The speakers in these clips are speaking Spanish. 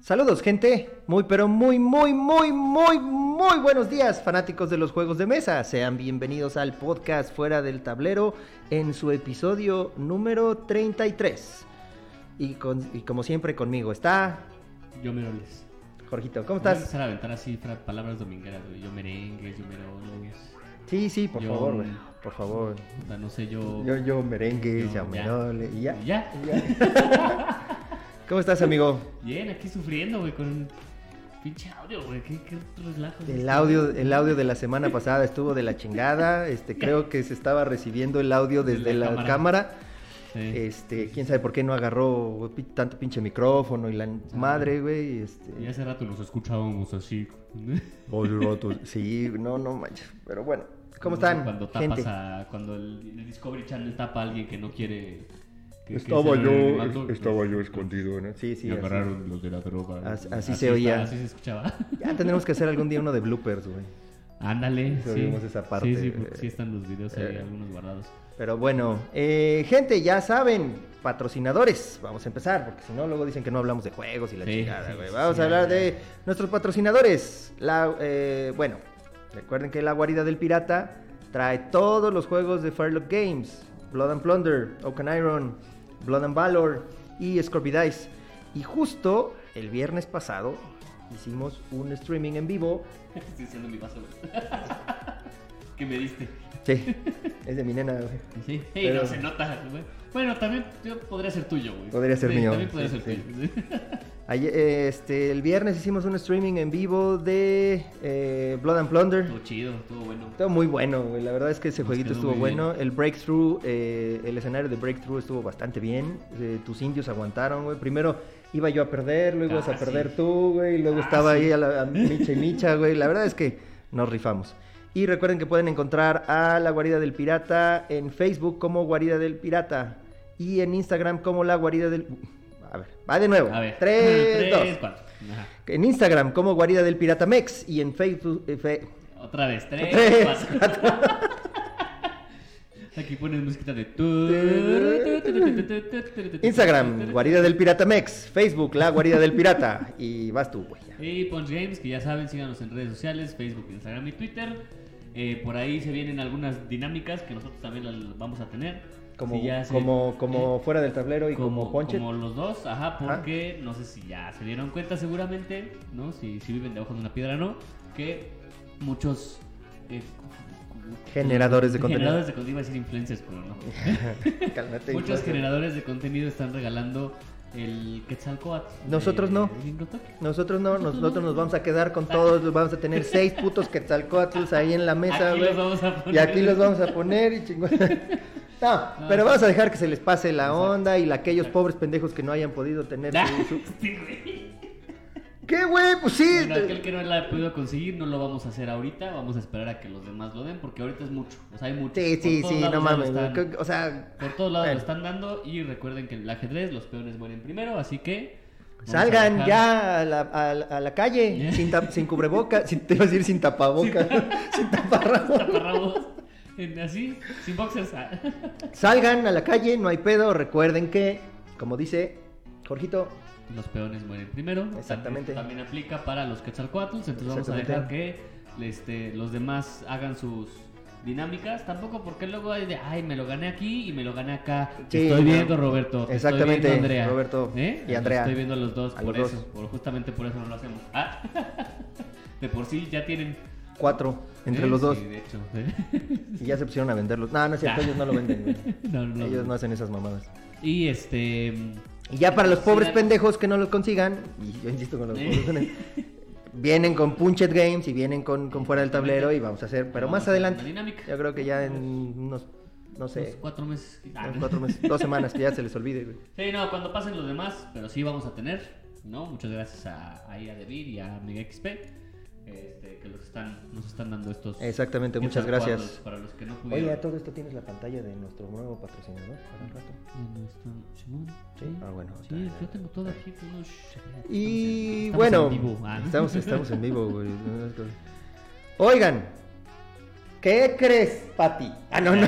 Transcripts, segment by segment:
Saludos gente, muy pero muy muy muy muy muy buenos días fanáticos de los juegos de mesa, sean bienvenidos al podcast Fuera del Tablero en su episodio número 33. Y, con, y como siempre conmigo está Yo meroles. Jorgito, ¿cómo Voy a estás? empezar a aventar así fra- palabras domingueras. Yo merengues, yo meroles. Sí, sí, por Yo- favor, güey, por favor. Puta, No sé, yo... Yo, yo merengue, Yo, ya, y ya. ¿Y ya? ¿Cómo estás, amigo? Bien, aquí sufriendo, güey, con pinche audio, güey. ¿Qué, qué relajo. El audio, el audio de la semana pasada estuvo de la chingada. Este, creo que se estaba recibiendo el audio De desde la la, cámara. cámara. Sí. Este, quién sabe por qué no agarró tanto pinche micrófono y la madre, güey. Este. Y hace rato nos escuchábamos así. Sí, no, no manches. Pero bueno, ¿cómo están, Cuando tapas gente? a... Cuando el, el Discovery Channel tapa a alguien que no quiere... que- que Estaba lo yo, mando, estaba pues, yo escondido, ¿no? Sí, sí. me así. agarraron los de la droga. Así- se está, oía. Así se escuchaba. Ya tendremos que hacer algún día uno de bloopers, güey. Ándale, sí. Esa parte, Sí, sí, porque eh, sí están los videos ahí, eh, algunos guardados. Pero bueno, eh, gente, ya saben, patrocinadores. Vamos a empezar, porque si no, luego dicen que no hablamos de juegos y la Sí, chingada, güey. sí, Vamos sí, a hablar de nuestros patrocinadores. La, eh, bueno, recuerden que la guarida del pirata trae todos los juegos de Firelock Games: Blood and Plunder, Oaken Iron, Blood and Valor y Scorpio Dice. Y justo el viernes pasado hicimos un streaming en vivo. Estoy haciendo mi güey. ¿Qué me diste? Sí, es de mi nena, güey. Sí, Pero- no se nota, güey. Bueno, también yo podría ser tuyo, güey. Podría ser Sí, mío, También podría sí, ser sí. tuyo. Ayer, este, el viernes hicimos un streaming en vivo de eh, Blood and Plunder. Estuvo chido, estuvo bueno. Estuvo muy bueno, güey. La verdad es que ese Nos jueguito estuvo bueno. El Breakthrough, eh, el escenario de Breakthrough estuvo bastante bien. Eh, tus indios aguantaron, güey. Primero iba yo a perder, luego ibas a Ah, perder tú, güey. y Luego Ah, estaba ahí a, la, a Micha y Micha, güey. La verdad es que nos rifamos. Y recuerden que pueden encontrar a la Guarida del Pirata en Facebook como Guarida del Pirata y en Instagram como la Guarida del... A ver, va de nuevo. A ver. Tres, dos. cuatro. Ajá. En Instagram como Guarida del Pirata Mex y en Facebook... eh, fe- Otra vez. Tres, Tres, cuatro. Aquí pones música de. Instagram, Guarida del Pirata Mex. Facebook, La Guarida del Pirata. Y vas tú, güey. Y Punch Games, que ya saben, síganos en redes sociales, Facebook, Instagram y Twitter. Eh, por ahí se vienen algunas dinámicas que nosotros también las vamos a tener. Como, como, como eh, fuera del tablero y como, Ponche. como los dos, ajá, porque no sé si ya se dieron cuenta seguramente, ¿no? Si, si viven debajo de una piedra o no, que muchos eh, Generadores de contenido. Generadores de contenido, iba a decir influencers, pero no. Cálmate. Muchos generadores de contenido están regalando el Quetzalcoatl. Nosotros no. Nosotros no, nosotros nos vamos a quedar con todos, vamos a tener seis putos quetzalcoatls ahí en la mesa, Aquí los vamos a poner. Y aquí los vamos a poner y chingón. No, pero vamos a dejar que se les pase la onda y la, aquellos pobres pendejos que no hayan podido tener su- su- sí, güey. ¿Qué, güey? Pues sí. Aquel que no la ha podido conseguir no lo vamos a hacer ahorita, vamos a esperar a que los demás lo den porque ahorita es mucho, o sea, hay mucho. Sí, sí, sí, no mames. están-. O sea, por todos lados bueno. lo están dando y recuerden que en el ajedrez los peones mueren primero, así que a Salgan ya a la, a la- a la calle, sin, sin cubreboca, sin, te iba a decir sin tapaboca, sin taparrabos. taparrabos, así, sin boxers. Salgan a la calle, no hay pedo. Recuerden que, como dice Jorgito, Los peones mueren primero. Exactamente. También, también aplica para los Quetzalcoatls. Entonces vamos a dejar Exactamente. que este, los demás hagan sus dinámicas. Tampoco porque luego hay de, ay, me lo gané aquí y me lo gané acá. Te Sí, estoy viendo, Roberto. te estoy Exactamente, viendo, Andrea. Roberto ¿Eh? y Andrea. Estoy viendo a los dos A por los eso. dos. Por, justamente por eso no lo hacemos. Ah. De por sí ya tienen. cuatro entre ¿eh? los dos. Sí, de hecho. ¿eh? Y ya se pusieron a venderlos. No, no es cierto, Ah. ellos no lo venden. No, no, Ellos no hacen esas mamadas. Y este. Y ya para los pobres pendejos que no los consigan, y yo insisto con los pobres vienen con Punchet Games y vienen con, con fuera del tablero y vamos a hacer, pero más adelante, yo creo que ya en unos, no sé, cuatro meses. Ah, cuatro meses, dos semanas que ya se les olvide, güey. Sí, no, cuando pasen los demás, pero sí vamos a tener, ¿no? Muchas gracias a, a Debir y a Mega XP, este, que los están, nos están dando estos. Exactamente, muchas gracias. Para los que no pudieron. Oye, a todo esto tienes la pantalla de nuestro nuevo patrocinador para un rato. Ah, bueno. Sí, yo tengo todo aquí. unos- Y estamos bueno, en vivo. Ah. estamos, estamos en vivo, güey. Oigan, ¿qué crees, Pati? Ah, no, no.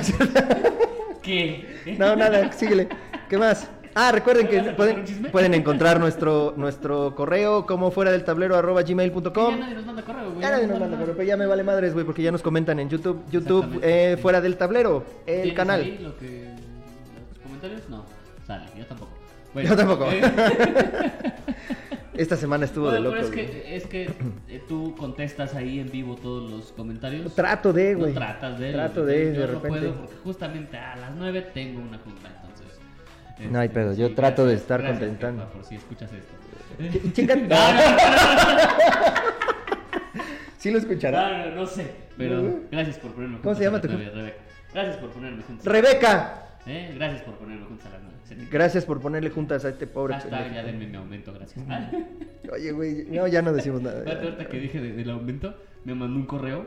¿Qué? No, nada, síguele. ¿Qué más? Ah, recuerden que ¿Vas a contar pueden, pueden encontrar nuestro, nuestro correo como fuera del tablero arroba Ya gmail.com. nadie nos manda correo, güey. Ya nadie nos manda correo, pero ya me vale madres, güey, porque ya nos comentan en YouTube, YouTube eh, fuera del tablero, el ¿Tienes canal. ahí lo que... ¿Los comentarios? No. Sale, yo tampoco. Bueno, Yo tampoco. eh, Esta semana estuvo de bueno, loco. pero es güey. que, es que eh, tú contestas ahí en vivo todos los comentarios. Trato de, No güey. tratas de. Trato de, yo de no repente. puedo porque justamente a las 9 tengo una junta. No hay pedo, yo trato de estar contentando. por si escuchas esto. Ch- Chinga. Sí lo escuchará. No, no, no sé, pero No, gracias por ponerme ¿Cómo se llama tu nueve, Rebeca. Gracias por ponerme juntos. Rebeca. ¿Eh? Gracias por ponerme juntos a las 9. Gracias por ponerle juntas a este pobre pendejo. ya denme mi aumento, gracias. Ah, Oye, güey, no, ya no decimos nada. ahorita que dije de- del aumento, me mandó un correo.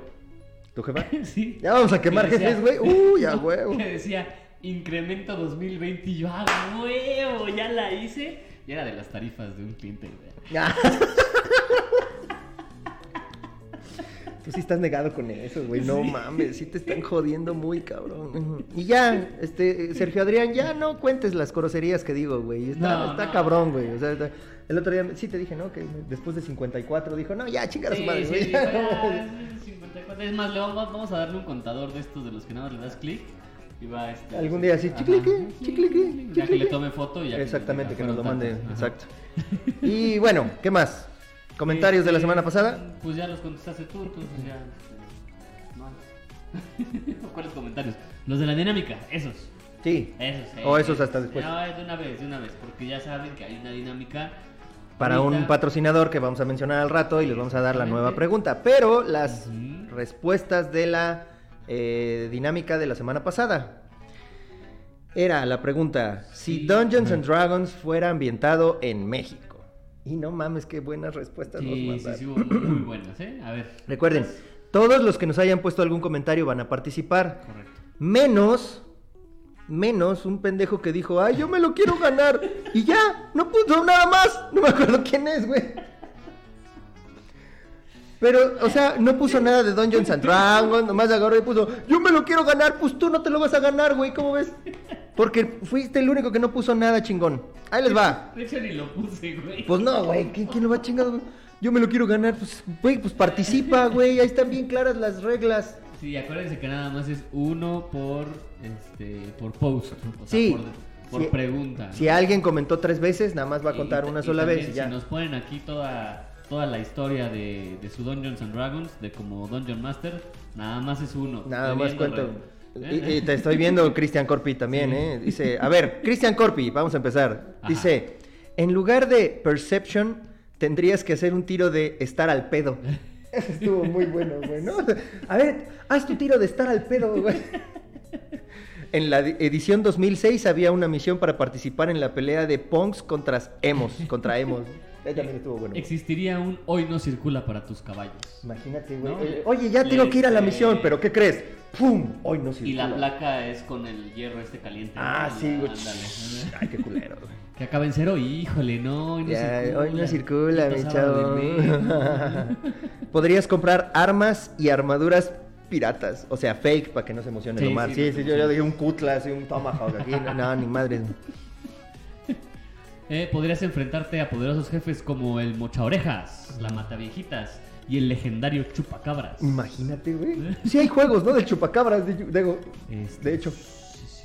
¿Tu jefa? sí. Ya vamos a quemar que decía- jefes, güey. Uy, a huevo. Que decía incremento 2020 y yo, ¡ah, huevo! Ya la hice. Y era de las tarifas de un cliente, güey. Tú sí estás negado con eso, güey. No Sí. mames, sí te están jodiendo muy cabrón. Y ya, este, Sergio Adrián, ya no cuentes las groserías que digo, güey. Está, No, está no. cabrón, güey. O sea, está- el otro día sí te dije, ¿no? Que después de 54 dijo, no, ya, chingar a su Sí, madre, sí, güey. dijo, "Ah, es 54". Es más, le vamos, vamos a darle un contador de estos de los que nada más le das clic y va este. Algún día así, chiclique, Sí, chiclique, Ya que le tome foto y ya. Exactamente, que nos lo mande. ajá. Exacto. Y bueno, ¿qué más? ¿Comentarios de la Este, semana pasada? Pues ya los contestaste tú, entonces ya. este, No. ¿Cuáles comentarios? Los de la dinámica, esos. Sí. Esos, eh. O esos hasta después. No, de una vez, de una vez, porque ya saben que hay una dinámica. Para un patrocinador que vamos a mencionar al rato y les vamos a dar la nueva pregunta. Pero las respuestas de la eh, dinámica de la semana pasada. Era la pregunta, si Sí. Dungeons and Dragons fuera ambientado en México. Y no mames, qué buenas respuestas nos Sí, sí, mandaron. sí, hubo muy buenas, ¿eh? A ver. Recuerden, todos los que nos hayan puesto algún comentario van a participar. Correcto. Menos, menos un pendejo que dijo, ay, yo me lo quiero ganar. Y ya, no puso nada más. No me acuerdo quién es, güey. Pero, o sea, no puso nada de Dungeons and Dragons, nomás agarró y puso, yo me lo quiero ganar, pues tú no te lo vas a ganar, güey, ¿cómo ves? Porque fuiste el único que no puso nada chingón. Ahí les va. De hecho, ni lo puse, güey. Pues no, güey, ¿quién, quién lo va a chingar? güey? Yo me lo quiero ganar, pues, güey, pues participa, güey, ahí están bien claras las reglas. Sí, acuérdense que nada más es uno por este por post, o sea, Sí. por, por Si- pregunta. Si alguien comentó tres veces, nada más va a contar Y- una y sola vez y ya. Si nos ponen aquí toda toda la historia de, de su Dungeons and Dragons, de como Dungeon Master, nada más es uno. Nada Estoy más cuento. Y, y te estoy viendo Cristian Corpi también, ¿eh? Dice, a ver, Cristian Corpi, vamos a empezar. Ajá. Dice, en lugar de Perception, tendrías que hacer un tiro de estar al pedo. Eso estuvo muy bueno, güey, ¿no? A ver, haz tu tiro de estar al pedo, güey. En la di- edición 2006 había una misión para participar en la pelea de punks contra emos, contra emos. Ahí también estuvo bueno. Existiría un hoy no circula para tus caballos. Imagínate, güey. ¿No? Eh, Oye, ya tengo que ir a la Este- misión, pero ¿qué crees? ¡Pum! Hoy no Y circula. la placa es con el hierro este caliente. Ah, ¿no? sí, güey. Ay, qué culero, güey. Que acaba en cero, híjole, no, hoy no Ya, circula. hoy no circula, mi chavo. Podrías comprar armas y armaduras piratas, o sea, fake, para que no se emocione Sí, Omar. sí, Sí, sí, yo, yo dije un Cutlass y un Tomahawk aquí. No, no, ni madre. Eh, podrías enfrentarte a poderosos jefes como el Mocha Orejas, la Mataviejitas y el legendario Chupacabras. Imagínate, güey. Sí hay juegos, ¿no? Del chupacabras, de, de- Este, de hecho.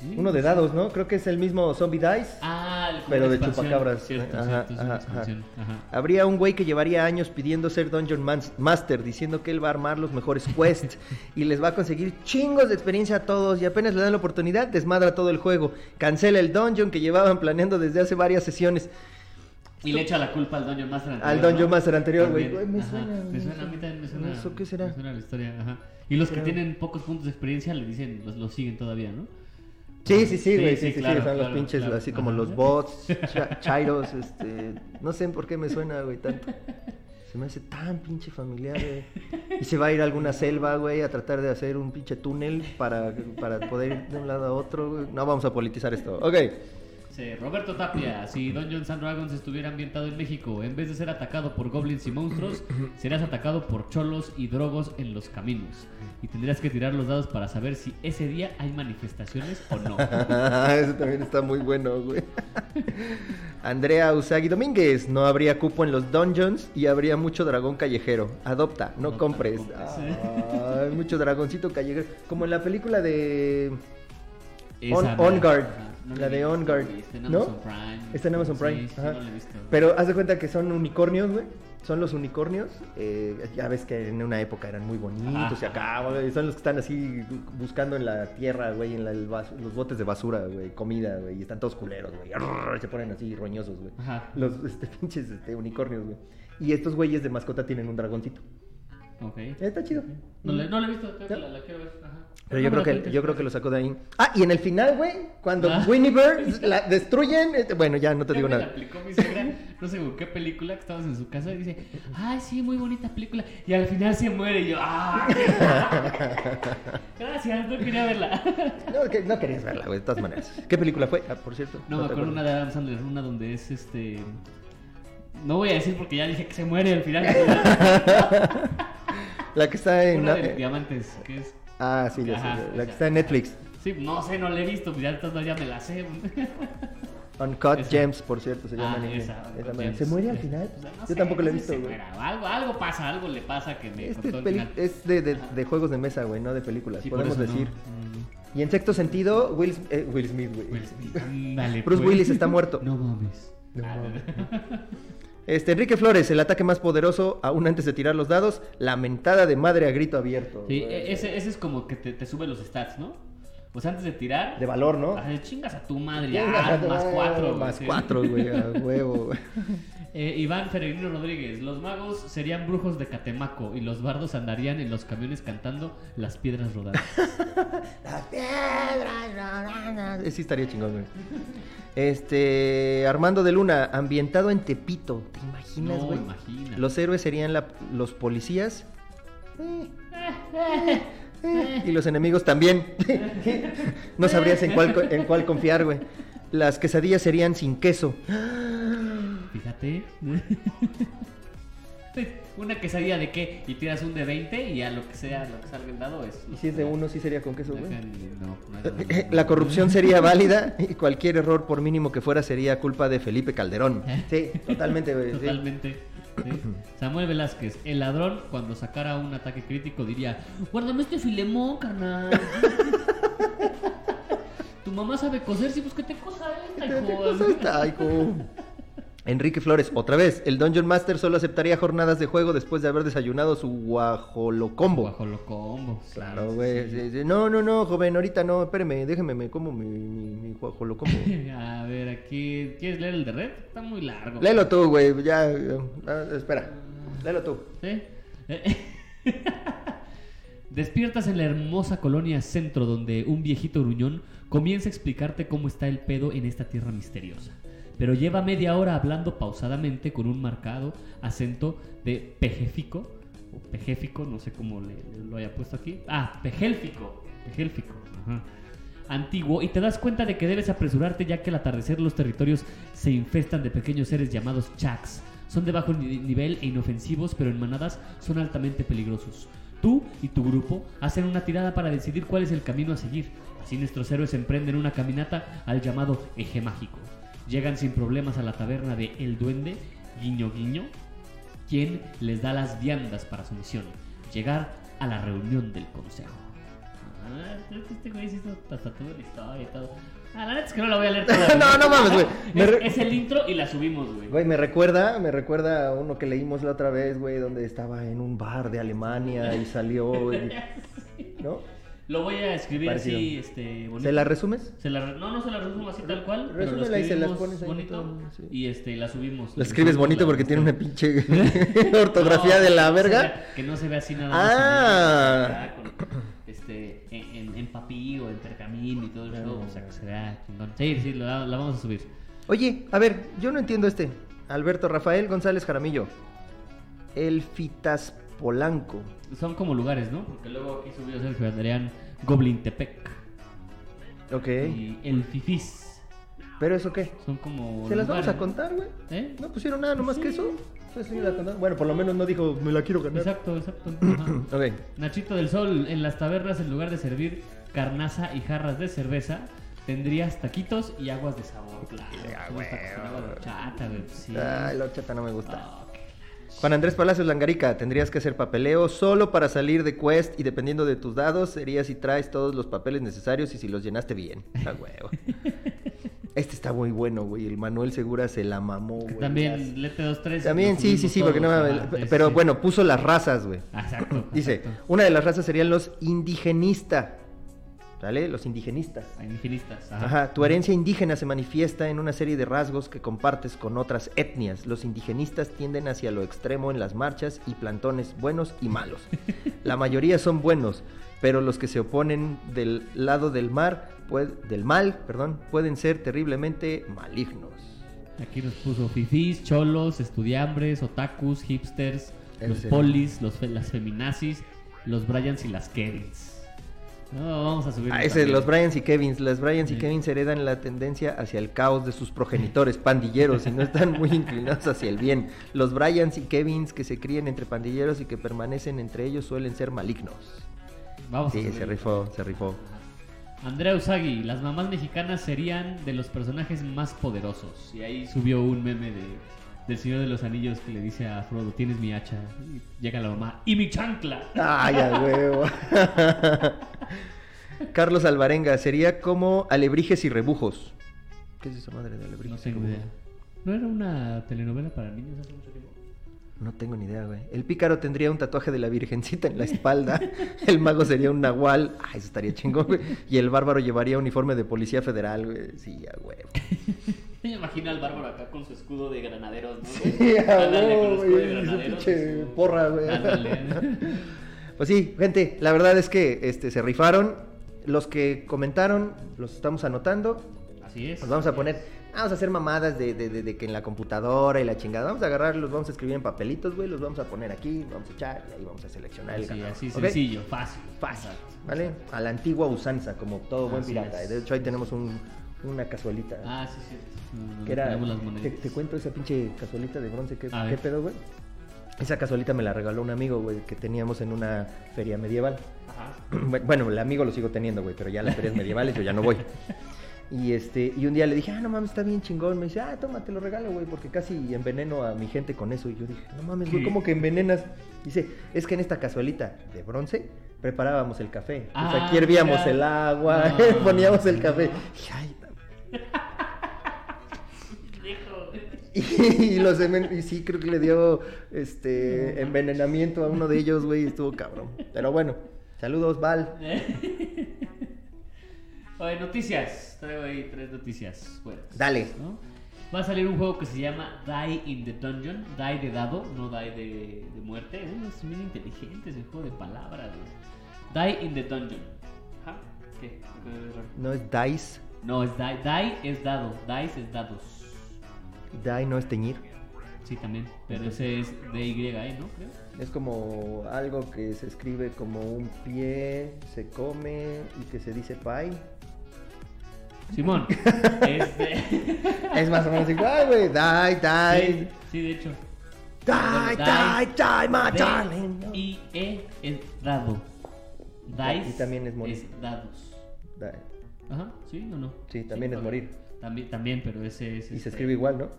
Sí. Uno de dados, ¿no? Creo que es el mismo Zombie Dice. Ah, el Pero de chupacabras. Cierto, Ajá, cierto, ajá. Ajá. Habría un güey que llevaría años pidiendo ser Dungeon Master, diciendo que él va a armar los mejores quests y les va a conseguir chingos de experiencia a todos y apenas le dan la oportunidad, desmadra todo el juego. Cancela el dungeon que llevaban planeando desde hace varias sesiones. Y le echa la culpa al Dungeon Master anterior. Al Dungeon ¿no? Master anterior, güey. Me suena, Me suena, a mí también me suena. ¿Eso qué será? Me suena la historia, ajá. Y los que tienen pocos puntos de experiencia le dicen, los, los siguen todavía, ¿no? Sí, sí, sí, güey, Sí, sí, sí, claro, son los pinches claro. así como los bots, cha- chairos, este, no sé por qué me suena, güey, tanto. Se me hace tan pinche familiar, güey. Y se va a ir a alguna selva, güey, a tratar de hacer un pinche túnel para, para poder ir de un lado a otro, güey. No vamos a politizar esto. Ok. Sí, Roberto Tapia, si Dungeons and Dragons estuviera ambientado en México, en vez de ser atacado por goblins y monstruos, serías atacado por cholos y drogos en los caminos. Y tendrías que tirar los dados para saber si ese día hay manifestaciones o no. Eso también está muy bueno, güey. Andrea Usagi Domínguez, no habría cupo en los dungeons y habría mucho dragón callejero. Adopta, no Adopta, compres. no compres. Mucho dragoncito callejero. Como en la película de. On Guard. No la de On Guard. Está en ¿No? Amazon Prime. Está en Amazon Prime. Sí, ajá. no he visto. Pero haz de cuenta que son unicornios, güey. Son los unicornios. eh, ya ves que en una época eran muy bonitos y acá, güey. Son los que están así buscando en la tierra, güey, en la- los botes de basura, güey, comida, güey. Y están todos culeros, güey. Se ponen así roñosos, güey. Los este, pinches este, unicornios, güey. Y estos güeyes de mascota tienen un dragoncito. Ok. Está chido. No la, no la he visto, creo que ¿No? la, la quiero ver. Ajá. Pero No yo me creo que yo creo que lo sacó de ahí. Ah, y en el final, güey, cuando Ah. Winnie Bird la destruyen, este, bueno, ya no te digo me nada. la aplicó mi suegra, no sé con qué película, que estabas en su casa y dice, ay, sí, muy bonita película. Y al final se muere y yo, ¡ah! Gracias, no quería verla. No, que- no querías verla, güey, de todas maneras. ¿Qué película fue? Ah, por cierto. No, me te acuerdo una de Adam Sandler, una donde es este... No voy a decir porque ya dije que se muere al final. La que está en. una de diamantes, que es... ah, sí, ya sé, La que está en Netflix. Sí, no sé, no la he visto, pues ya, entonces ya me la sé. Uncut Esa. Gems, por cierto, se llama Ah, en esa, Esa. ¿Se muere al final? O sea, no Yo sé, tampoco la he visto, güey. Algo, algo pasa, algo le pasa que me Este peli- final. es de, de- de juegos de mesa, güey, no de películas, Sí, podemos eso no. decir. Mm. Y en sexto sentido, Will, eh, Will Smith, güey. Will Smith. Ándale, Bruce pues. Willis está muerto. No mames. No Ah, mames. Este, Enrique Flores, el ataque más poderoso, aún antes de tirar los dados, la mentada de madre a grito abierto. Sí, e- ese, ese es como que te, te sube los stats, ¿no? Pues antes de tirar, De valor, ¿no? chingas a tu madre, más cuatro. güey, Más cuatro, güey, a huevo. güey. Eh, Iván Peregrino Rodríguez, los magos serían brujos de Catemaco y los bardos andarían en los camiones cantando las piedras rodantes. Las piedras rodantes. Sí, estaría chingón, güey. Este. Armando de Luna, ambientado en Tepito. ¿Te imaginas, No, güey? imagina. Los héroes serían la- los policías. Eh, eh, eh, y los enemigos también. no sabrías en cuál, en cuál confiar, güey. Las quesadillas serían sin queso. Fíjate. Una quesadilla de qué? Y tiras un de 20 y a lo que sea, lo que salga el dado es. Y si es de uno, sí sería con queso, güey. No, no. La corrupción sería válida y cualquier error, por mínimo que fuera, sería culpa de Felipe Calderón. Sí, totalmente, güey. Totalmente. sí. Samuel Velázquez, el ladrón cuando sacara un ataque crítico diría, guárdame este filemón, carnal. tu mamá sabe coser, sí, pues que te cosa esta, ¿Qué hijo. cosa está, hijo? Enrique Flores, otra vez, el Dungeon Master solo aceptaría jornadas de juego después de haber desayunado su guajolocombo. Bajo lo combo. sí, Claro, güey. sí. sí, sí. No, no, no, joven, ahorita no, espéreme, déjeme, me como mi, mi, mi guajolocombo. A ver, aquí, ¿quieres leer el de red? Está muy largo. Léelo tú, güey, ya, ah, espera, léelo tú. ¿Sí? Despiertas en la hermosa colonia centro donde un viejito gruñón comienza a explicarte cómo está el pedo en esta tierra misteriosa. Pero lleva media hora hablando pausadamente con un marcado acento de pejéfico, o pejéfico, no sé cómo le, lo haya puesto aquí. Ah, pejélfico, pejélfico, ajá. Antiguo, y te das cuenta de que debes apresurarte ya que al atardecer los territorios se infestan de pequeños seres llamados chaks. Son de bajo ni- nivel e inofensivos, pero en manadas son altamente peligrosos. Tú y tu grupo hacen una tirada para decidir cuál es el camino a seguir. Así nuestros héroes emprenden una caminata al llamado eje mágico. Llegan sin problemas a la taberna de El Duende, guiño guiño, quien les da las viandas para su misión, llegar a la reunión del consejo. Ah, este güey sí hizo hasta toda la historia y todo. Ah, la neta es que no la voy a leer toda. No, no mames, güey. Es, re- es el intro y la subimos, güey. Güey, me recuerda, me recuerda a uno que leímos la otra vez, güey, donde estaba en un bar de Alemania y salió, ¿no? Lo voy a escribir Parecido. así, este, bonito. ¿Se la resumes? Se la re- no, no se la resumo así tal cual. pero lo Resúmela y se las pones ahí bonito todo, sí. y este, la subimos. La escribes bonito porque tiene una pinche ortografía de la verga. que no se vea así nada Ah. en este, en, en, en papí o en pergamín y todo el show. O sea, que se vea chingón. Sí, sí, la, la vamos a subir. Oye, a ver, yo no entiendo este. Alberto Rafael González Jaramillo. El Fitas Polanco. Son como lugares, ¿no? Porque luego aquí subió Sergio Adrián Goblin Tepec Ok. y El Fifis. ¿Pero eso qué? Son como. ¿Se las vamos a contar, güey? ¿Eh? No pusieron nada, nomás Sí. que eso. Sí, la contaron. Bueno, por lo menos no dijo, me la quiero ganar. Exacto, exacto. Ajá. Ok. Nachito del Sol, en las tabernas, en lugar de servir carnaza y jarras de cerveza, tendrías taquitos y aguas de sabor. Claro. Agua de horchata, güey, pues sí. Ay, la horchata no me gusta. Juan Andrés Palacios Langarica, tendrías que hacer papeleo solo para salir de quest y dependiendo de tus dados sería si traes todos los papeles necesarios y si los llenaste bien. A huevo. Este está muy bueno, güey. El Manuel Segura se la mamó, güey. También, Lete 2-3. También, sí, sí, sí, porque no mames, Pero bueno, puso las razas, güey. Exacto. Dice, exacto. una de las razas serían los indigenistas. ¿Vale? Los indigenistas. Indigenistas. Ajá. Ajá, tu herencia indígena se manifiesta en una serie de rasgos que compartes con otras etnias. Los indigenistas tienden hacia lo extremo en las marchas y plantones buenos y malos. La mayoría son buenos, pero los que se oponen del lado del mar, del mal, perdón, pueden ser terriblemente malignos. Aquí nos puso fifís, cholos, estudiambres, otakus, hipsters, ¿En los polis, los fe- las feminazis, los Bryans y las Kevins. No, vamos a subir. Ah, ese, los Bryans y Kevins. Las Bryans y Kevins heredan la tendencia hacia el caos de sus progenitores pandilleros y no están muy inclinados hacia el bien. Los Bryans y Kevins que se crían entre pandilleros y que permanecen entre ellos suelen ser malignos. Vamos a Sí, subir. se rifó, se rifó. Andrea Usagi, las mamás mexicanas serían de los personajes más poderosos. Y ahí subió un meme de, del Señor de los Anillos que le dice a Frodo, tienes mi hacha. Y llega la mamá, y mi chancla. Ay, a huevo. Carlos Alvarenga, sería como alebrijes y rebujos. ¿Qué es esa madre de alebrijes? No tengo idea. ¿No era una telenovela para niños hace mucho tiempo? No tengo ni idea, güey. El pícaro tendría un tatuaje de la virgencita en la espalda. El mago sería un nahual. Ay, eso estaría chingón, güey. Y el bárbaro llevaría uniforme de policía federal, güey. Sí, a huevo. Me imagino al bárbaro acá con su escudo de granaderos, ¿no? Sí, Ándale, con el escudo de granaderos porra, güey. Pues sí, gente, la verdad es que este, se rifaron. Los que comentaron, los estamos anotando. Así es. Nos vamos a poner, vamos a hacer mamadas de, de- de- de que en la computadora y la chingada. Vamos a agarrar, los vamos a escribir en papelitos, güey. Los vamos a poner aquí, vamos a echar y ahí vamos a seleccionar el Así, ganador. así ¿ok? sencillo, fácil. Fácil. ¿vale? A la antigua usanza, como todo buen Así pirata. es. De hecho, ahí tenemos un- una cazuelita. Ah, sí, sí. Que era, te, monedas. te cuento esa pinche cazuelita de bronce, ¿qué, qué pedo, güey? Esa cazuelita me la regaló un amigo, güey, que teníamos en una feria medieval. Ajá. Bueno, el amigo lo sigo teniendo, güey, pero ya las ferias medievales yo ya no voy. Y este, y un día le dije, ah, no mames, está bien chingón. Me dice, ah, toma, te lo regalo, güey, porque casi enveneno a mi gente con eso. Y yo dije, no mames, güey. ¿cómo que envenenas? Dice, es que en esta cazuelita de bronce preparábamos el café. Pues Ah, aquí hervíamos mira. el agua, No, poníamos el café. no. Dije, "Ay, y, los y sí, creo que le dio este envenenamiento a uno de ellos, güey, estuvo cabrón. Pero bueno, saludos, Val. Oye, noticias. Traigo ahí tres noticias fuertes. Dale. ¿no? Va a salir un juego que se llama Die in the Dungeon. Die de dado, no Die de, de muerte. Es muy inteligente ese juego de palabras. Die in the Dungeon. Ajá. ¿Qué? ¿Qué? No es dice, No, es Die. Die es dado. Dice es dados. die no es teñir. Sí, también. Pero ese es DY, ¿no? Creo. Es como algo que se escribe como un pie, se come y que se dice pie. Simón. este. Es más o menos igual, güey. Die, die. sí, de hecho. Die, Bueno, die, die, my D darling. y E es dado. Dice Y también es es dados. Die. Ajá, ¿sí o no? Sí, también es morir. También, también, pero ese es. Y se este, escribe igual, ¿no?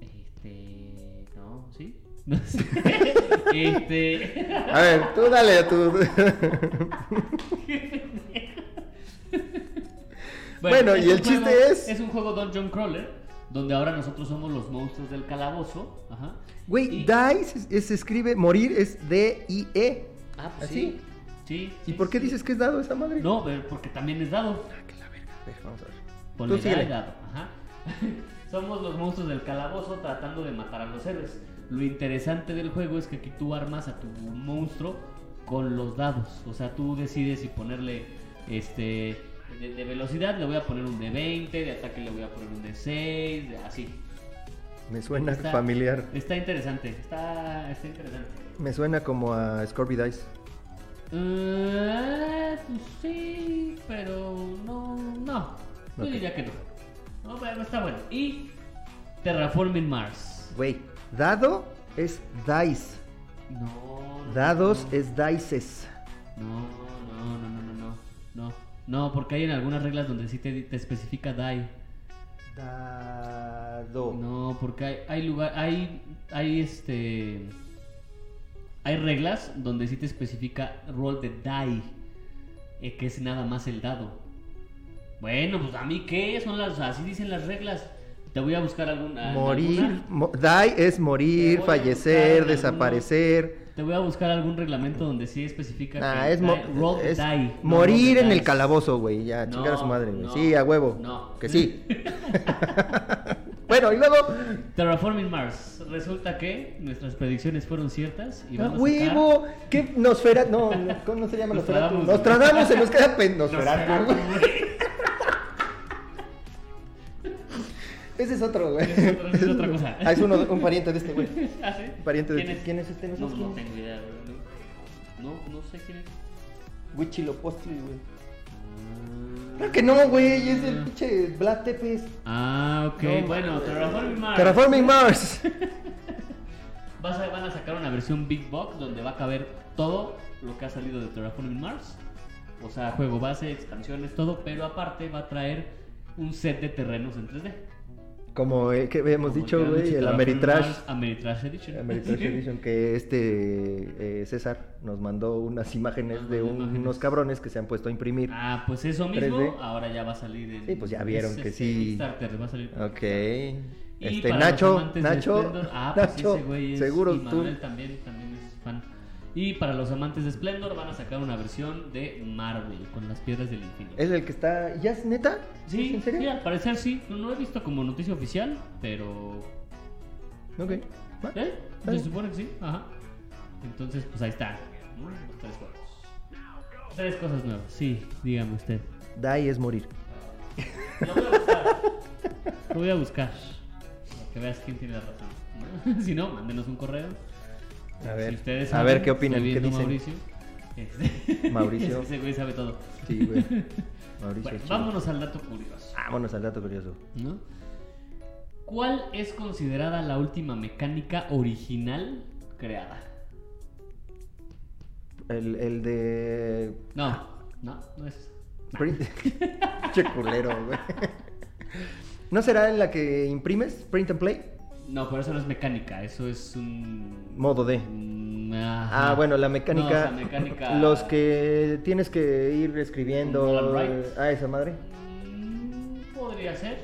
Este. No, ¿sí? No sé. este. A ver, tú dale a tu. Bueno, y el chiste juego- es- Es un juego Dungeon Crawler. Donde ahora nosotros somos los monstruos del calabozo. Ajá. Güey, Y- die se, se escribe morir, es D-I-E. Ah, pues ¿Así? sí. Sí. ¿Y sí, por qué sí. dices que es dado esa madre? No, pero porque también es dado. Ah, que la verga. A ver, vamos a ver. Ponle Tú síguele. dado. Ajá. Somos los monstruos del calabozo tratando de matar a los héroes. Lo interesante del juego es que aquí tú armas a tu monstruo con los dados. O sea, tú decides si ponerle este de, de velocidad le voy a poner un de 20, de ataque le voy a poner un de 6, de- así. Me suena Está- familiar. Está interesante, está, está interesante. Me suena como a Scorpio Dice. Eh, pues sí, pero no, no. Yo diría que no. No, No, pero está bueno. Y Terraforming Mars. Güey, dado es dice. No. no, Dados no. es dices. No, no, no, no, no, no. No, no, porque hay en algunas reglas donde sí te, te especifica die. Dado. No, porque hay, hay lugar, hay, hay este, hay reglas donde sí te especifica roll de die, eh, que es nada más el dado. Bueno, pues a mí qué, son las, así dicen las reglas. Te voy a buscar alguna. Morir. alguna- mo- die es morir, fallecer, desaparecer. Te voy a buscar algún reglamento donde sí especifica Ah, que es, die- roll es die. morir en el calabozo, güey. Ya, No, chingar a su madre, güey. no, sí, a huevo. no. Que sí. bueno, y luego. Terraforming Mars. Resulta que nuestras predicciones fueron ciertas y ¡A vamos a huevo! ¿Qué Nosfera? No, no, ¿cómo no se llama Nosferatu? Nostradamus. Se nos queda sacar... Nosferatu. Ese es otro, güey. Es otro- ese es otra cosa. Ah, es uno, un pariente de este, güey. ¿Ah, sí? Pariente de ¿Quién este. es? ¿Quién es este? No No, no tengo idea, güey. No, no, sé quién es. Huichilopochtli, güey. Claro que no, güey. Es el pinche Vlad Tepes. Ah, ok. No, bueno. Terraforming Mars. Terraforming Mars. Vas a- van a sacar una versión Big Box donde va a caber todo lo que ha salido de Terraforming Mars. O sea, juego base, expansiones, todo. Pero aparte va a traer un set de terrenos en 3D. Como eh, que habíamos Como dicho, güey, el Ameritrash. Ameritrash Edition. Ameritrash Edition, que este eh, César nos mandó unas imágenes Nos de mandó un- imágenes. unos cabrones que se han puesto a imprimir. Ah, pues eso mismo 3D. ahora ya va a salir en. Sí, pues ya vieron es, que este, sí. Kickstarter, va a salir. Ok. Y Este, Nacho, Nacho, Splendor- ah, pues Nacho, ese güey es- seguro y tú. Manuel también. Y para los amantes de Splendor van a sacar una versión de Marvel con las piedras del infinito. Es el que está. ¿Ya es neta? Sí, ¿Es ¿En serio? sí, al parecer sí. No, no he visto como noticia oficial, pero. Ok. Va. ¿Eh? Se supone que sí, ajá. Entonces, pues ahí está. Los tres juegos. Tres cosas nuevas, sí, dígame usted. Die es morir. Lo voy a buscar. Lo voy a buscar. Para que veas quién tiene la razón. si no, mándenos un correo. A ver, Si a saben, ver qué opinan, qué dicen. Mauricio. Este- Mauricio. Ese güey sabe todo. Sí, güey. Mauricio. Bueno, vámonos al dato curioso. Vámonos al dato curioso. ¿no? ¿Cuál es considerada la última mecánica original creada? El, el de. No, no, no es. Print. che culero, güey. ¿No será en la que imprimes? Print and play. No, pero eso no es mecánica, eso es un. Modo D. Ajá. Ah, bueno, la mecánica. No, o sea, mecánica. Los que tienes que ir escribiendo. Write. Ah, esa madre. Mm, Podría ser.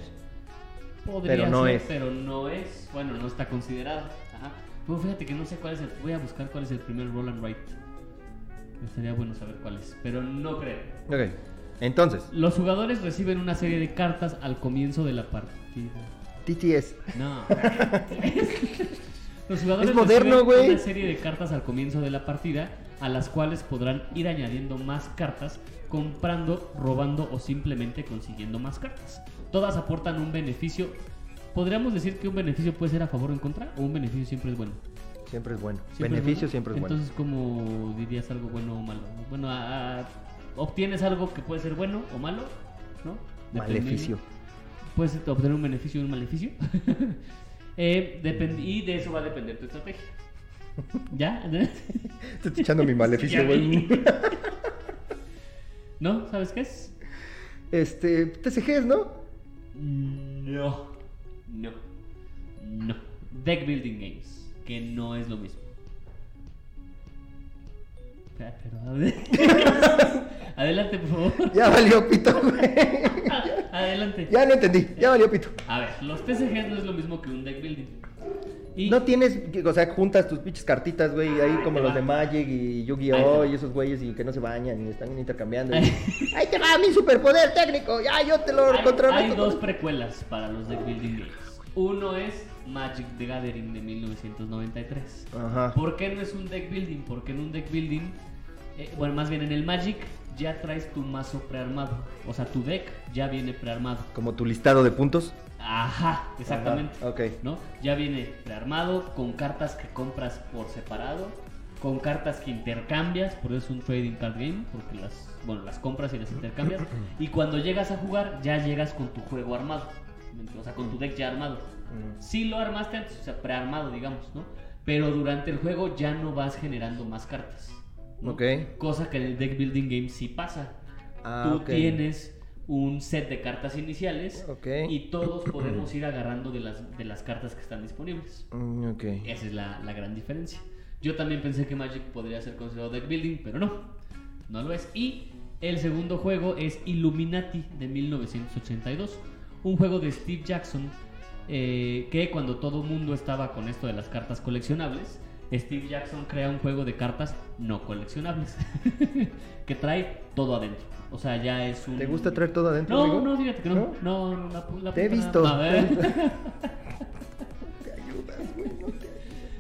Podría Pero no ser, es. pero no es. Bueno, no está considerado. Ajá. Pero fíjate que no sé cuál es el. Voy a buscar cuál es el primer roll and write. Estaría bueno saber cuál es, pero no creo. Ok. Entonces, Los jugadores reciben una serie de cartas al comienzo de la partida. TTS. No. Los jugadores Es moderno, reciben güey. una serie de cartas al comienzo de la partida a las cuales podrán ir añadiendo más cartas, comprando, robando o simplemente consiguiendo más cartas. Todas aportan un beneficio. Podríamos decir que un beneficio puede ser a favor o en contra, o un beneficio siempre es bueno. Siempre es bueno. Siempre es Beneficio bueno. siempre es bueno. Entonces, ¿cómo dirías algo bueno o malo? Bueno, a- a- obtienes algo que puede ser bueno o malo, ¿no? Dependiendo- Maleficio. Puedes obtener un beneficio y un maleficio. Eh, y de eso va a depender tu estrategia. ¿Ya? Te estoy echando mi maleficio, güey. ¿No? ¿Sabes qué es? Este, TCGs, ¿no? No. No. No. Deck Building Games. Que no es lo mismo. Adelante, por favor. Ya valió pito, güey. Adelante. Ya no entendí. Ya valió pito. A ver, los TCGs no es lo mismo que un deck building. Y No tienes, o sea, juntas tus pinches cartitas, güey, ahí como los va. de Magic y Yu-Gi-Oh! y esos güeyes y que no se bañan y están intercambiando. Ahí- y- ¡Ahí te va mi superpoder técnico! ¡Ya yo te lo controlo! hay dos precuelas para los deck building games. Uno es Magic the Gathering de 1993. Ajá. ¿Por qué no es un deck building? Porque en un deck building, eh, bueno, más bien en el Magic ya traes tu mazo prearmado. O sea, tu deck ya viene prearmado. Como tu listado de puntos. Ajá, exactamente. Ajá, ok. ¿No? Ya viene prearmado con cartas que compras por separado, con cartas que intercambias, por eso es un trading card game, porque las, bueno, las compras y las intercambias. y cuando llegas a jugar, ya llegas con tu juego armado. o sea, con tu deck ya armado. Mm. Sí lo armaste antes, o sea, prearmado, digamos, ¿no? Pero durante el juego ya no vas generando más cartas. ¿No? Ok. Cosa que en el deck building game sí pasa. Ah, Tú tienes un set de cartas iniciales Ok. y todos podemos ir agarrando de las, de las cartas que están disponibles. Mm. Esa es la, la gran diferencia. Yo también pensé que Magic podría ser considerado deck building, pero no, no lo es. Y el segundo juego es Illuminati de 1982, un juego de Steve Jackson eh, que cuando todo mundo estaba con esto de las cartas coleccionables, Steve Jackson crea un juego de cartas no coleccionables que trae todo adentro. O sea, ya es un... ¿Te gusta traer todo adentro, No, amigo? no, fíjate que no. ¿No? No, la, la Te he visto. A ver. Te ayudas, güey. no te-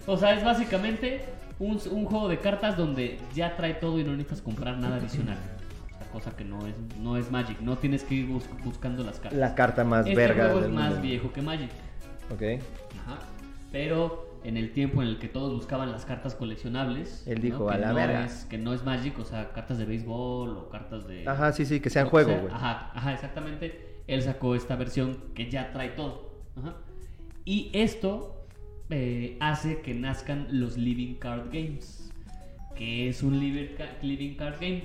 O sea, es básicamente un, un juego de cartas donde ya trae todo y no necesitas comprar nada adicional. O sea, cosa que no es, no es Magic. No tienes que ir bus- buscando las cartas. La carta más este verga juego es del más mundo. viejo que Magic. Ok. Ajá. Pero en el tiempo en el que todos buscaban las cartas coleccionables. Él dijo, ¿no? "A la no verga". es- que no es Magic, o sea, cartas de béisbol o cartas de... Ajá, sí, sí, que sean juego, sea. güey. Ajá, ajá, exactamente. Él sacó esta versión que ya trae todo. Ajá. Y esto eh, hace que nazcan los Living Card Games. que es un Living, Ca- Living Card Game?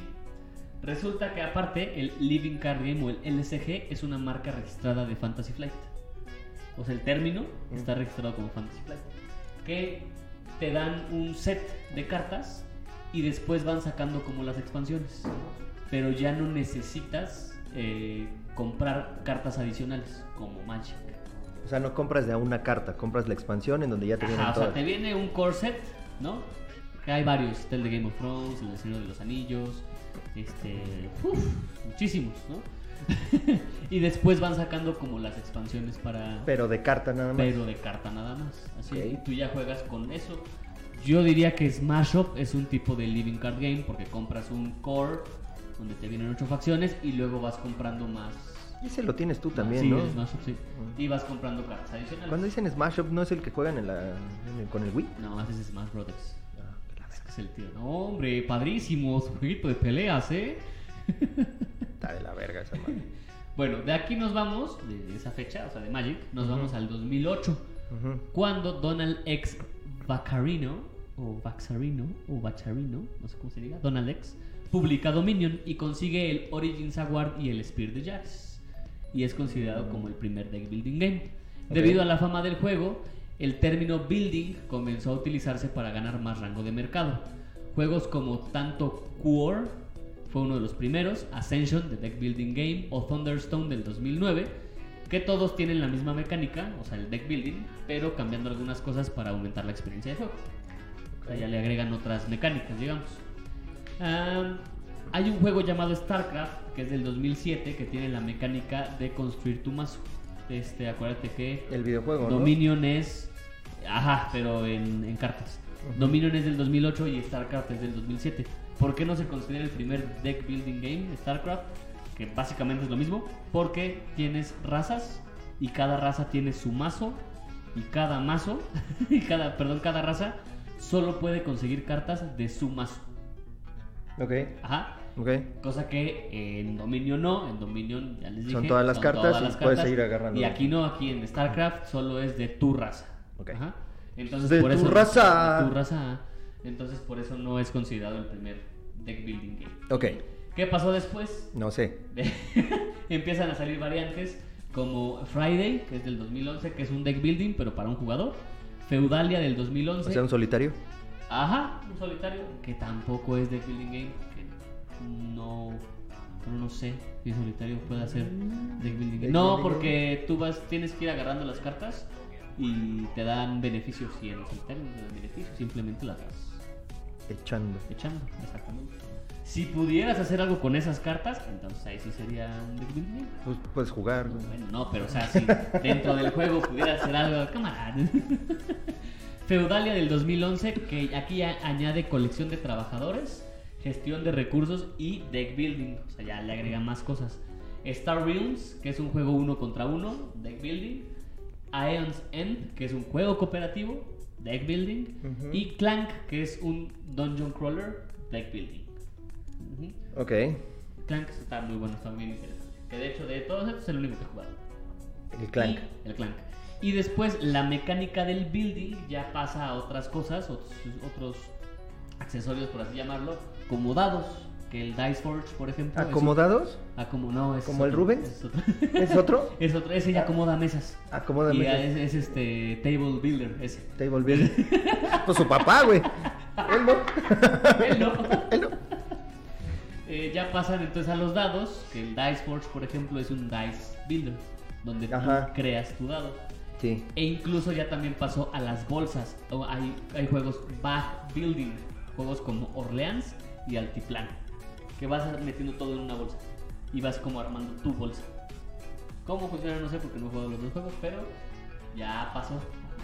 Resulta que aparte el Living Card Game o el LCG es una marca registrada de Fantasy Flight. O sea, el término está registrado como Fantasy Flight. Que te dan un set de cartas y después van sacando como las expansiones. Pero ya no necesitas eh, comprar cartas adicionales como Magic. O sea, no compras de a una carta, compras la expansión en donde ya te vienen Ajá, o sea, todas. te viene un core set, ¿no? Que hay varios, está el de Game of Thrones, el de Señor de los Anillos, este, uf, muchísimos, ¿no? y después van sacando como las expansiones para Pero de carta nada más. pero de carta nada más. Así, Ok. y tú ya juegas con eso. Yo diría que Smash Up es un tipo de living card game porque compras un core donde te vienen ocho facciones y luego vas comprando más. Ese lo tienes tú también, sí, ¿no? Smash Up, sí. Y vas comprando cartas adicionales. Cuando dicen Smash Up, ¿no es el que juegan en la, en el- con el Wii? No, ese es Smash Brothers. Ah, que es el tío. No, hombre, padrísimo, su jueguito de peleas, ¿eh? Está de la verga esa madre. Bueno, de aquí nos vamos, de esa fecha, o sea, de Magic, nos vamos al 2008. Ujú. cuando Donald X Vaccarino, o Vaxarino, o Bacharino, no sé cómo se diga, Donald X, publica Dominion y consigue el Origins Award y el Spear de Jax. Y es considerado como el primer deck building game. Debido a la fama del juego, el término building comenzó a utilizarse para ganar más rango de mercado. Juegos como tanto Core fue uno de los primeros, Ascension de Deck Building Game o Thunderstone del 2009, que todos tienen la misma mecánica, o sea, el deck building, pero cambiando algunas cosas para aumentar la experiencia de juego. O sea, ya le agregan otras mecánicas, digamos. Ah, hay un juego llamado StarCraft, que es del 2007, que tiene la mecánica de construir tu mazo. Este, acuérdate que El videojuego, ¿no? Dominion es. Ajá, pero en, en cartas. Ujú. Dominion es del 2008 y StarCraft es del 2007. ¿Por qué no se considera el primer deck building game, StarCraft? Que básicamente es lo mismo. Porque tienes razas y cada raza tiene su mazo. Y cada mazo, y cada, perdón, cada raza solo puede conseguir cartas de su mazo. Ok, Ajá. ok. Cosa que en Dominion no, en Dominion ya les dije. Son todas las cartas y puedes seguir agarrando. Y aquí no, aquí en StarCraft solo es de tu raza. Ok. Ajá. Entonces De por tu eso raza. de tu raza. Entonces por eso no es considerado el primer deck building game. Ok, ¿Qué pasó después? no sé. Empiezan a salir variantes como Friday, que es del 2011, que es un deck building pero para un jugador. Feudalia del 2011. O sea, un solitario. Ajá, un solitario que tampoco es deck building game, que no, no, no sé si solitario puede hacer deck building game. No, porque tú vas, tienes que ir agarrando las cartas y te dan beneficios y en el solitario no te dan beneficios, simplemente las vas Echando. echando, exactamente. Si pudieras hacer algo con esas cartas, entonces ahí sí sería un deck building. Pues puedes jugar. Bueno, no, pero o sea, si dentro del juego pudiera hacer algo, camarada. Feudalia del 2011, que aquí a- añade colección de trabajadores, gestión de recursos y deck building. O sea, ya le agrega más cosas. Star Realms, que es un juego uno contra uno, deck building. Aeon's End, que es un juego cooperativo, deck building. Y Clank, que es un dungeon crawler, deck building. Ujú. Ok. Clank está muy bueno, está muy interesante. Que de hecho de todos estos es el único que he jugado. El clank. Y, el clank. Y después la mecánica del building ya pasa a otras cosas, otros, otros accesorios, por así llamarlo, como dados. Que el Dice Forge, por ejemplo. ¿Acomodados? Acomo- no, es ¿Como el Rubens? Es otro. ¿Es otro? Es otro, ese ya acomoda mesas. Acomoda y mesas. Es, es este Table Builder, ese. Table builder. pues su papá, güey. Él no. Él no. Él no. Eh, ya pasan entonces a los dados, que el Dice Forge, por ejemplo, es un Dice Builder, donde Ajá. tú creas tu dado. Sí. E incluso ya también pasó a las bolsas. Hay, hay juegos back building, juegos como Orleans y Altiplano, que vas metiendo todo en una bolsa y vas como armando tu bolsa. ¿Cómo funciona? No sé porque no he jugado los dos juegos, pero ya pasó.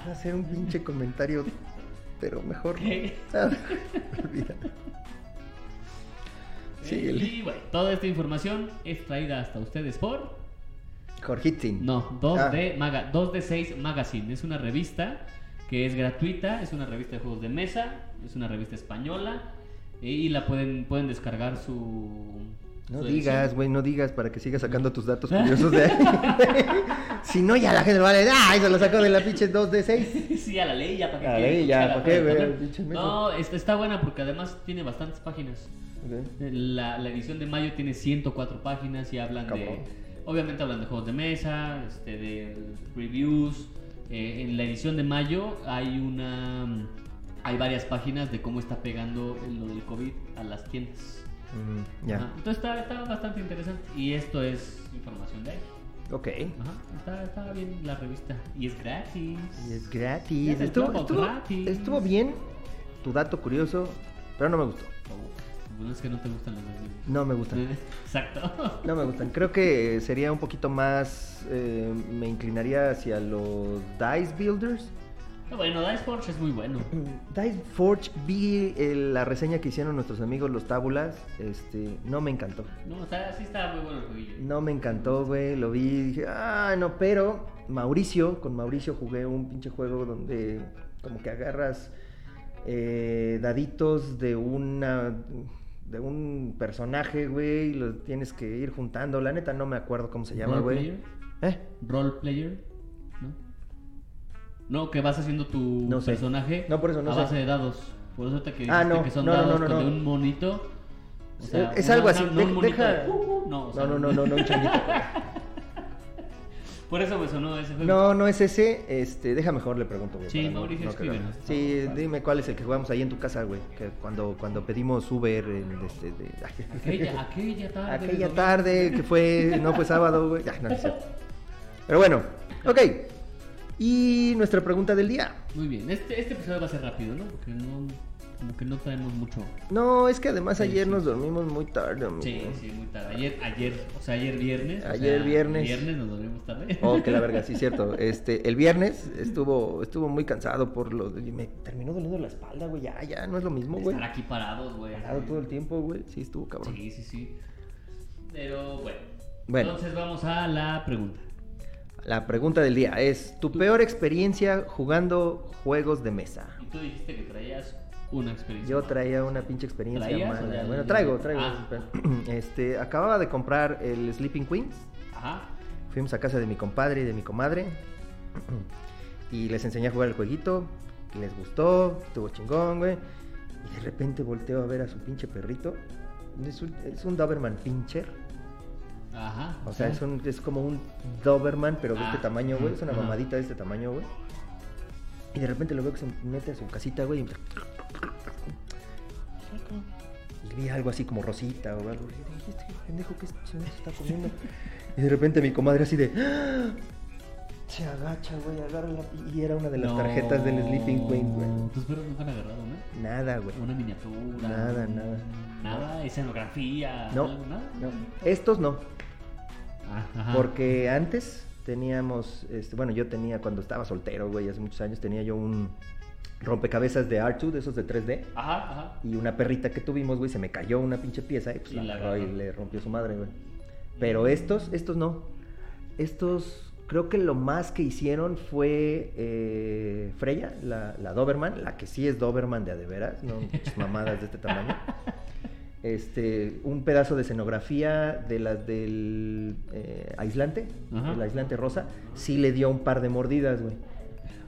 Va a hacer un pinche comentario, pero mejor. ¿Qué? Ah, olvida. Síguele. Y bueno, toda esta información es traída hasta ustedes por Jorgitzin. No, 2 Ah. Maga, 2 de 6 Magazine. Es una revista que es gratuita, es una revista de juegos de mesa, es una revista española y la pueden pueden descargar su No su digas, güey, no digas para que sigas sacando tus datos curiosos de ahí. si no, ya la gente va a decir, ¡ay! Se lo sacó de la pinche 2 de 6. sí, a la ley ya para que A la ley, ya, ¿para qué, güey? No, está, está buena porque además tiene bastantes páginas. La, la edición de mayo tiene 104 páginas y hablan Cabrón. de. Obviamente hablan de juegos de mesa, este, de reviews. Eh, en la edición de mayo hay una. Hay varias páginas de cómo está pegando lo del COVID a las tiendas. Mm, ya. Ajá. Entonces está, está bastante interesante. Y esto es información de ahí. Ok. Ajá. Está, está bien la revista. Y es gratis. Y es gratis. se Estuvo, estuvo, gratis. estuvo bien tu dato curioso, pero no me gustó. Bueno, es que no te gustan los. No me gustan. Exacto. No me gustan. Creo que sería un poquito más. eh, me inclinaría hacia los Dice Builders. Bueno, Dice Forge es muy bueno. Dice Forge, vi eh, la reseña que hicieron nuestros amigos los Tábulas. Este, no me encantó. No, está, sí está muy bueno el jueguillo. No me encantó, güey. Lo vi y dije, ah, no, pero Mauricio, con Mauricio jugué un pinche juego donde como que agarras eh, daditos de una de un personaje, güey, y los tienes que ir juntando. La neta no me acuerdo cómo se llama, ¿Role güey. player? ¿Eh? Role player. No, que vas haciendo tu No sé. personaje No, por eso no a sé. base de dados. Por eso te que Ah, no, que son no, no, dados no, no, con de no. un monito. O sea, es una- algo así. no un monito deja... de, "Uh, uh", no, o sea, no, no, no, no, no, un changuito. Por eso me sonó ese juego. No, no es ese. Este, deja mejor le pregunto, güey. Sí, Mauricio, no escríbenos. Sí, dime cuál es el que jugamos ahí en tu casa, güey. Que cuando, cuando pedimos Uber en este, de- Aquella, aquella tarde. de aquella tarde que fue, no fue sábado, güey. Ya, no, no cierto. Pero bueno, ok. Y nuestra pregunta del día. Muy bien, este, este episodio va a ser rápido, ¿no? Porque no, como que no traemos mucho. No, es que además Sí, ayer sí. nos dormimos muy tarde, amigo. Sí, sí, muy tarde. Ayer, ayer, o sea, ayer viernes. o Ayer sea, viernes. Viernes nos dormimos tarde. Oh, que la verga, sí, cierto. Este, el viernes estuvo, estuvo muy cansado por lo de- me terminó doliendo la espalda, güey. Ya, ya, no es lo mismo, güey. estar aquí parados, güey. Parado todo el tiempo, güey. Sí, estuvo cabrón. Sí, sí, sí. Pero bueno. Bueno. Entonces vamos a la pregunta. La pregunta del día es, ¿tu peor experiencia jugando juegos de mesa? Y tú dijiste que traías una experiencia. Yo traía una pinche experiencia ¿Traías o mala. Bueno, traigo, traigo. Ah. Este, acababa de comprar el Sleeping Queens. Ajá. Fuimos a casa de mi compadre y de mi comadre. Y les enseñé a jugar el jueguito. y Les gustó, estuvo chingón, güey. Y de repente volteo a ver a su pinche perrito. Es un, es un Doberman Pincher. Ajá. O sea, es, un, es como un Doberman, pero de Ah, este tamaño, güey. Es una mamadita de este tamaño, güey. Y de repente lo veo que se mete a su casita, güey. Y, y vi algo así como rosita o algo. Y dije, este pendejo, ¿qué chingados está comiendo? Y de repente mi comadre así de... Se agacha, güey, agarra la... Y era una de las No. tarjetas del Sleeping Queen, güey. Tus perros nunca han agarrado, ¿no? Nada, güey. Una miniatura. Nada, nada. Nada, escenografía. No, nada. no. Estos no. Ah, ajá. Porque antes teníamos, este, bueno, yo tenía cuando estaba soltero, güey, hace muchos años tenía yo un rompecabezas de R2, de esos de 3D. Ajá, ajá. Y una perrita que tuvimos, güey, se me cayó una pinche pieza y pues Y la la agarró y le rompió su madre, güey. Pero estos, estos no. Estos, creo que lo más que hicieron fue eh, Freya, la, la Doberman, la que sí es Doberman de a de veras, no mamadas de este tamaño. este, un pedazo de escenografía de las del eh, aislante, Ajá. el aislante rosa, sí le dio un par de mordidas, güey.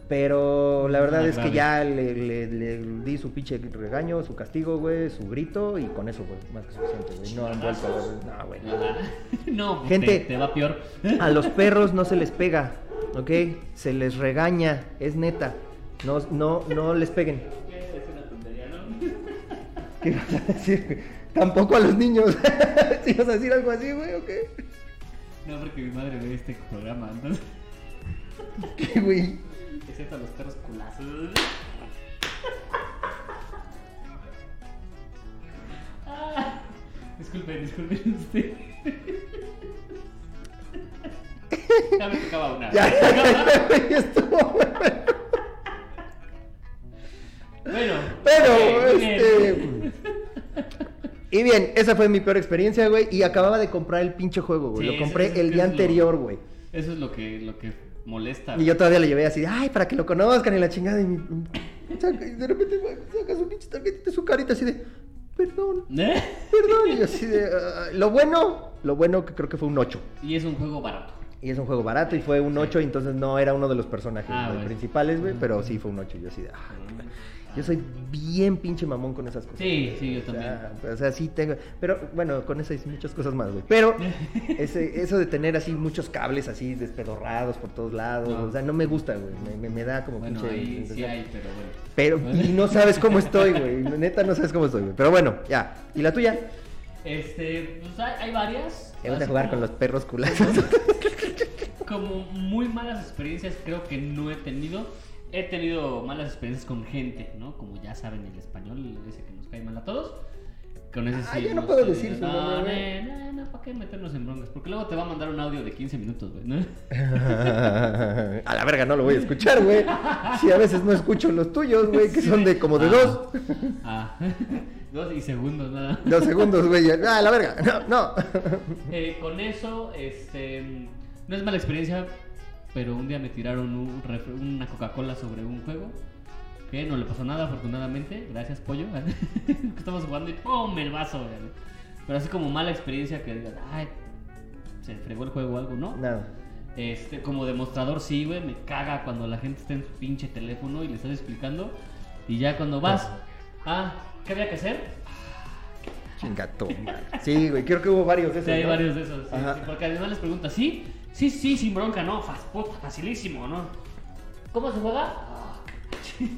Pero la verdad Ah, es que grave. ya le, le- le di su pinche regaño, su castigo, güey, su grito y con eso, güey, más que suficiente, güey. No han vuelto a No, güey. No, Gente- te, te va peor. A los perros no se les pega, ¿ok? Se les regaña, es neta. No, no, no les peguen. Es una tontería, ¿no? ¿Qué vas a decir? Tampoco a los niños. ¿Si vas a decir algo así, güey, o qué? No, porque mi madre ve este programa, entonces. ¿Qué, güey? A los perros culazos. Ah, disculpen, disculpen usted. Ya me tocaba una. Ya, ya, estuvo. Bueno, Pero, bien. este. Y bien, esa fue mi peor experiencia, güey. Y acababa de comprar el pinche juego, güey. Sí, lo compré el día anterior, güey. Eso es lo que, lo que molesta. Y yo todavía le llevé así, de, ay, para que lo conozcan y la chingada. Y, mi- saca- y de repente saca su pinche tarjetita, su carita así de, perdón, ¿Eh? perdón. Y yo así de, "Ah, lo bueno, lo bueno que creo que fue un 8. Y es un juego barato. Y es un juego barato y fue un 8, y entonces no era uno de los personajes Ah, bueno. principales, güey, pero sí fue un 8. Yo así de, "Ah". yo soy bien pinche mamón con esas cosas. Sí, sí, yo O también. sea, o sea, sí tengo. Pero bueno, con eso hay muchas cosas más, güey. Pero ese, eso de tener así muchos cables así despedorrados por todos lados, No. o sea, no me gusta, güey. Me, me- me da como Bueno, pinche. ahí sí hay, pero bueno. Pero, y no sabes cómo estoy, güey. Neta, no sabes cómo estoy, güey. Pero bueno, ya. ¿Y la tuya? Este, pues hay, hay varias. Te vas a jugar con los perros culazos. Como muy malas experiencias creo que no he tenido. He tenido malas experiencias con gente, ¿no? Como ya saben el español, ese que nos cae mal a todos. Con ese Ah, sí. ya no puedo decir su no, nombre, No, no, no, ¿para qué meternos en broncas? Porque luego te va a mandar un audio de 15 minutos, güey, ¿no? a la verga, no lo voy a escuchar, güey. Si a veces no escucho los tuyos, güey, que Sí, son de como de ah, dos. Ah, dos y segundos, nada. Dos segundos, güey. Ah, la verga. No, no. Eh, con eso, este, no es mala experiencia, pero un día me tiraron un una Coca-Cola sobre un juego. Que no le pasó nada, afortunadamente. Gracias, pollo. Estamos jugando y ¡pum! el vaso. güey. Pero así como mala experiencia que digas, ay, se fregó el juego o algo, ¿no? Nada. Este, como demostrador, sí, güey, me caga cuando la gente está en su pinche teléfono y le estás explicando. Y ya cuando vas, ah, ¿qué había que hacer? Chingato, madre. Sí, güey, creo que hubo varios de esos. Sí, hay ¿no? varios de esos. sí, sí, porque además les pregunta, ¿sí? Sí, sí, sin bronca, no, facilísimo, ¿no? ¿Cómo se juega?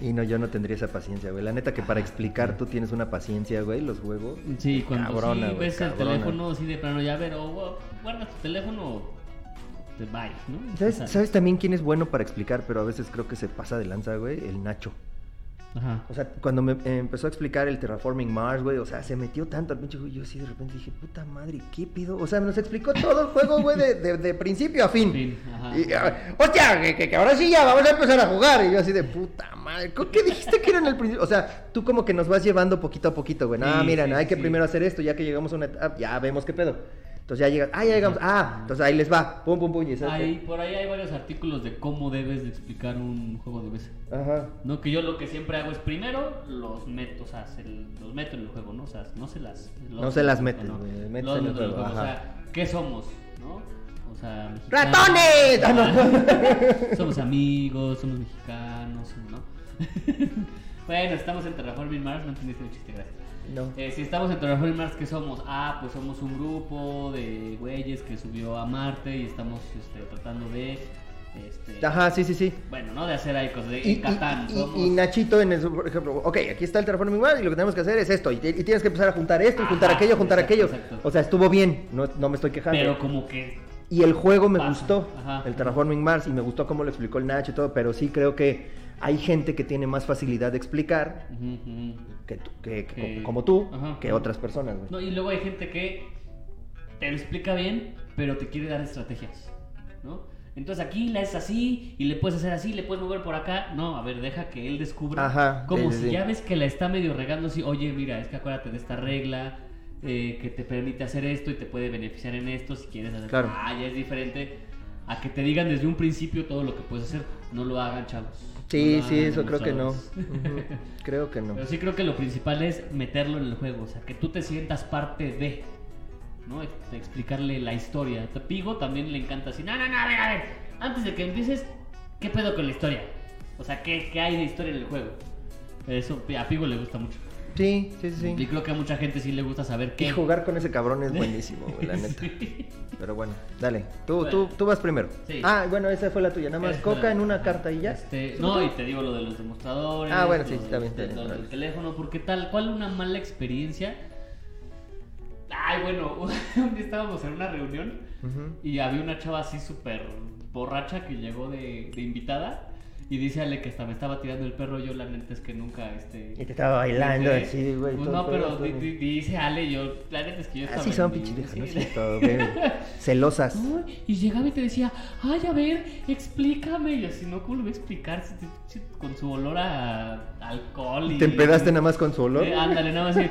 Y no, yo no tendría esa paciencia, güey. La neta que para explicar tú tienes una paciencia, güey, los juegos. Sí, cuando Cabrona, sí güey, ves el cabrona. teléfono así de plano, ya ver, o oh, guarda tu teléfono, te bye, ¿no? ¿Sabes, O sea, ¿Sabes también quién es bueno para explicar? Pero a veces creo que se pasa de lanza, güey. El Nacho. Ajá. O sea, cuando me eh, empezó a explicar el Terraforming Mars, güey, o sea, se metió tanto al pinche juego. Yo así de repente dije, puta madre, ¿qué pido? O sea, nos explicó todo el juego, güey, de, de- de principio a fin. Fin, ajá. Y, ah, hostia, que, que- que ahora sí ya vamos a empezar a jugar. Y yo así de puta madre, ¿co- ¿qué dijiste que era en el principio? O sea, tú como que nos vas llevando poquito a poquito, güey. Ah, Sí, mira, sí, no, hay que sí. primero hacer esto, ya que llegamos a una etapa, ya vemos qué pedo. Entonces ya llegas, ah, ya llegamos, ah, entonces ahí les va, pum, pum, pum, y. Ahí, por ahí hay varios artículos de cómo debes de explicar un juego de mesa. Ajá. No, que yo lo que siempre hago es primero los meto, o sea, se- los meto en el juego, ¿no? O sea, no se las... No se las metes, ¿no? Los en el juego, O ajá. sea, ¿qué somos? ¿No? O sea, mexicanos. ¡Ratones! Ah, no. somos amigos, somos mexicanos, ¿no? bueno, estamos en Terraforming Mars, no entendiste el chiste, gracias. No. Eh, si estamos en Terraforming Mars, ¿qué somos? Ah, pues somos un grupo de güeyes que subió a Marte y estamos este, tratando de... Este, Ajá, sí, sí, sí. Bueno, ¿no? De hacer ahí cosas. De, Y, en Catán, y- y- somos... y Nachito en el, por ejemplo, ok, aquí está el Terraforming Mars y lo que tenemos que hacer es esto. Y, tienes que empezar a juntar esto y juntar Ajá, aquello, juntar exacto, aquello. exacto. O sea, estuvo bien, no, no me estoy quejando. Pero como que... Y el juego me Pasa, gustó, ajá. el Terraforming Mars, y me gustó cómo lo explicó el Nacho y todo, pero sí creo que hay gente que tiene más facilidad de explicar que, tú- que- como tú ajá, que otras personas, güey. No, y luego hay gente que te lo explica bien, pero te quiere dar estrategias, ¿no? Entonces aquí la es así y le puedes hacer así, le puedes mover por acá. No, a ver, deja que él descubra. Ajá, Como sí, si sí. ya ves que la está medio regando así, oye, mira, es que acuérdate de esta regla eh, que te permite hacer esto y te puede beneficiar en esto si quieres hacer. Claro. Ah, ya es diferente. a que te digan desde un principio todo lo que puedes hacer. No lo hagan, chavos. Sí, No sí, eso creo que no. Creo que no. Pero sí creo que lo principal es meterlo en el juego, o sea, que tú te sientas parte de, ¿no? Ex- Explicarle la historia. A Pigo también le encanta así, no, no, no, a ver, a ver, antes de que empieces, ¿qué pedo con la historia? O sea, ¿qué, qué hay de historia en el juego? Eso a Pigo le gusta mucho. Sí, sí, sí. Y creo que a mucha gente sí le gusta saber qué. Y jugar con ese cabrón es buenísimo, güey, la neta. Sí. Pero bueno, dale. Tú, Bueno. tú, tú vas primero. Sí. Ah, bueno, esa fue la tuya. Nada más coca la- en una carta y ya. Este, no, y te digo lo de los demostradores. Ah, bueno, sí, está bien, lo del órale. teléfono, porque tal cual una mala experiencia. Ay, bueno, un día estábamos en una reunión y había una chava así súper borracha que llegó de, de invitada y dice Ale que hasta me estaba tirando el perro. Yo, la neta es que nunca, este. Y te estaba bailando así, güey. Pues no, pero todo, di- dice Ale, yo, la neta es que yo estaba. Así son pinches ¿no es cierto? güey? Celosas. Y llegaba y te decía, ay, a ver, explícame. Y así, no, ¿cómo lo voy a explicar? Si te- si- con su olor a alcohol y... ¿Te empedaste nada más con su olor? Eh, ándale, nada más así.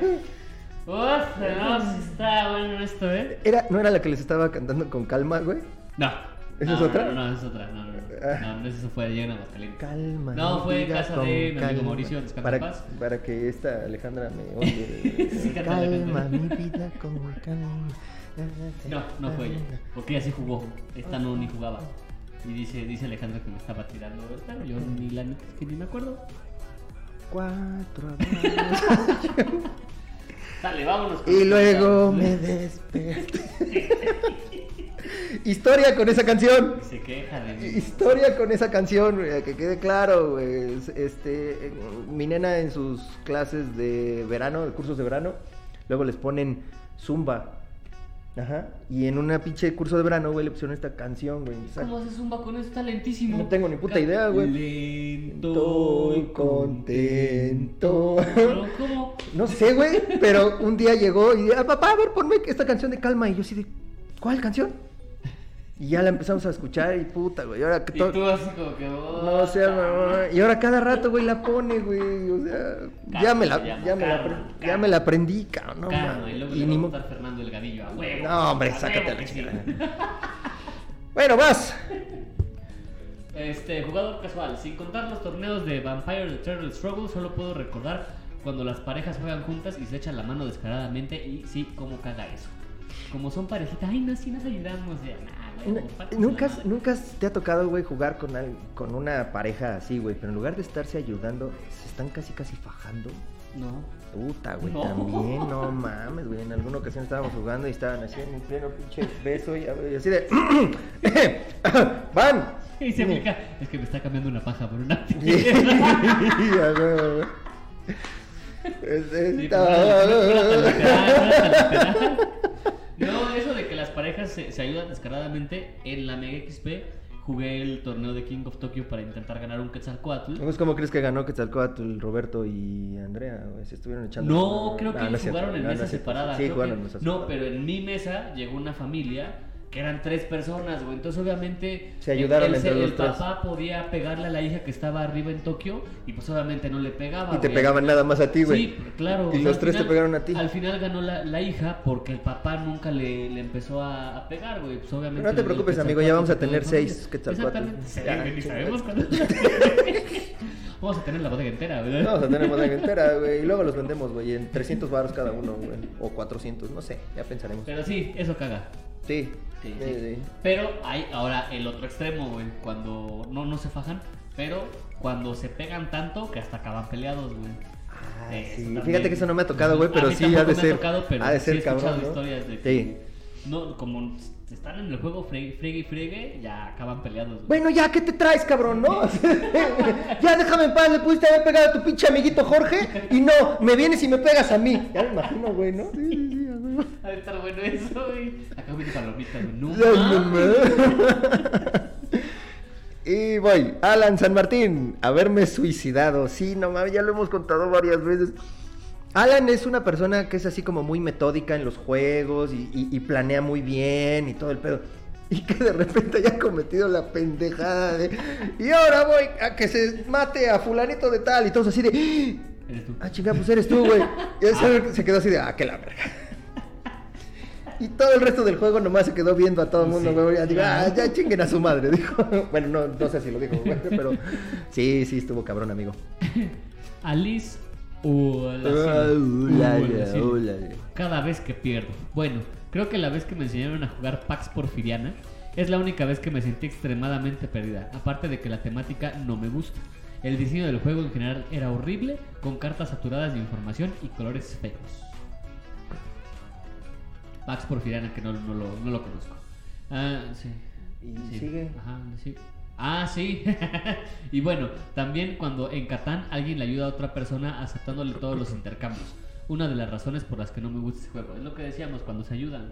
Uf, no, está bueno esto, ¿eh? Era, ¿No era la que les estaba cantando con calma, güey? No. ¿Esa No, es otra? No, no, es otra. No, no, no. Ah. No, no, eso fue llena de Aguascalientes. Calma. No, fue en casa de mi amigo. Mauricio, para, en paz. Para que esta Alejandra me oye. Sí, calma, mi vida con calma. No, no fue ella. Porque ella sí jugó. Esta no ni jugaba. Y dice, dice Alejandra que me estaba tirando perro. Yo ni la neta es que ni me acuerdo. Cuatro. Dale, vámonos. con y luego me desperté. Historia con esa canción. Y se queja de mí. Historia con esa canción, güey, que quede claro, güey. Es- Este, mi nena en sus clases de verano, de cursos de verano, luego les ponen zumba. Ajá. Y en una pinche curso de verano, güey, le pusieron esta canción, güey. ¿Cómo haces un con eso? Está lentísimo. No tengo ni puta idea, güey. Lento Estoy contento. Pero, ¿cómo? No sé, güey, pero un día llegó y ah, papá, a ver, ponme esta canción de calma. Y yo así de, ¿cuál canción? Y ya la empezamos a escuchar y puta, güey. Y ahora que todo. tú así como que... oh, No sé, mamá. Y ahora cada rato, güey, la pone, güey. O sea, ya me la, ya me la, ya me la aprendí, cabrón. No, mames. y luego Y le ni va a Fernando el a huevo. No, hombre, A sácate la sí. Bueno, vas. Este, jugador casual. Sin contar los torneos de Vampire the Turtle Struggle, solo puedo recordar cuando las parejas juegan juntas y se echan la mano descaradamente. Y sí, cómo caga eso. Como son parejitas, ay, no, sí nos ayudamos. Ya, nah, güey, N- pártate Nunca, nunca te ha tocado, güey, jugar con, al- con una pareja así, güey. Pero en lugar de estarse ayudando, se están casi, casi fajando. No. Puta, güey, No. también, no mames, güey. En alguna ocasión estábamos jugando y estaban así en un pleno pinche beso y, y así de. ¡Van! Y se aplica, es que me está cambiando una paja por una se, se ayudan descaradamente, en la Mega XP jugué el torneo de King of Tokyo para intentar ganar un Quetzalcoatl. Pues, ¿Cómo crees que ganó Quetzalcóatl, Roberto y Andrea? Se estuvieron echando. No, creo que Ah, no ellos cierto, jugaron en no, mesas separadas. Sí, jugaron que- en mesas No, separadas. pero en mi mesa llegó una familia que eran tres personas, güey. Entonces, obviamente, Se ayudaron el, entre el los tres. papá podía pegarle a la hija que estaba arriba en Tokio y pues obviamente no le pegaba. Y te güey. pegaban nada más a ti, güey. Sí, claro. Y o sea, los tres te pegaron a ti. Al final ganó la, la hija porque el papá nunca le, le empezó a, a pegar, güey. Pues obviamente. Pero no te el- el preocupes, amigo, ya vamos a tener seis. Quetzalcóatl. Exactamente. Sí, Ya, ni sabemos cuándo. vamos a tener la bodega entera, ¿verdad? Vamos a tener bodega entera, güey. Y luego los vendemos, güey, en 300 baros cada uno, güey. O 400, no sé, ya pensaremos. Pero sí, eso caga. Sí, Sí, sí, sí. sí. Pero hay ahora el otro extremo, güey. Cuando no, no se fajan, pero cuando se pegan tanto que hasta acaban peleados, güey. Ah, sí. también. Fíjate que eso no me ha tocado, güey, A pero mí sí ha de me ser. tocado, pero ha de sí ser he escuchado cabrón, ¿no? historias de que Sí. no, como están en el juego fregue, fregue y fregue, ya acaban peleados. güey. Bueno, ya, ¿qué te traes, cabrón, no? ya déjame en paz, le pudiste haber pegado a tu pinche amiguito Jorge y no, me vienes y me pegas a mí. Ya me imagino, güey, ¿no? Sí, sí, sí, a estar bueno eso, güey. Acá viene palomita, güey. No. Y voy, Alan San Martín, haberme suicidado. Sí, no mames, ya lo hemos contado varias veces. Alan es una persona que es así como muy metódica en los juegos y, y- y planea muy bien y todo el pedo. Y que de repente haya cometido la pendejada de. Y ahora voy a que se mate a fulanito de tal y todos así de. Eres tú. Ah, chinga, pues eres tú, güey. Y él se, quedó así de, ah, que la verga. Y todo el resto del juego nomás se quedó viendo a todo el mundo, Sí. güey. Ya digo, ah, ya chinguen a su madre, dijo. Bueno, no, no sé si lo dijo, güey, pero sí, sí, estuvo cabrón, amigo. Alice Cada vez que pierdo. Bueno, creo que la vez que me enseñaron a jugar Pax Porfiriana es la única vez que me sentí extremadamente perdida. Aparte de que la temática no me gusta. El diseño del juego en general era horrible, con cartas saturadas de información y colores feos. Pax Porfiriana, que no, no lo, no lo conozco. Ah, sí. ¿Y Sí. sigue? Ajá, sí. Ah, sí. y bueno, también cuando en Catán alguien le ayuda a otra persona aceptándole todos los intercambios. Una de las razones por las que no me gusta este juego. Es lo que decíamos cuando se ayudan.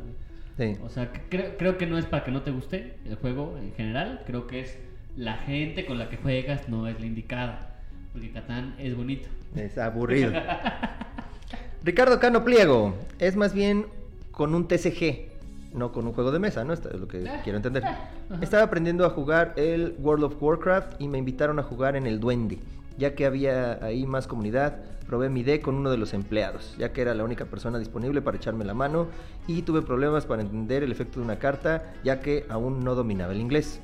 Sí. O sea, creo, creo que no es para que no te guste el juego en general. Creo que es la gente con la que juegas no es la indicada. Porque Catán es bonito. Es aburrido. Ricardo Cano Pliego. Es más bien con un TCG, no con un juego de mesa, ¿no? Esto es lo que Ah, quiero entender. ah. Estaba aprendiendo a jugar el World of Warcraft y me invitaron a jugar en el Duende. Ya que había ahí más comunidad, probé mi deck con uno de los empleados, ya que era la única persona disponible para echarme la mano y tuve problemas para entender el efecto de una carta, ya que aún no dominaba el inglés.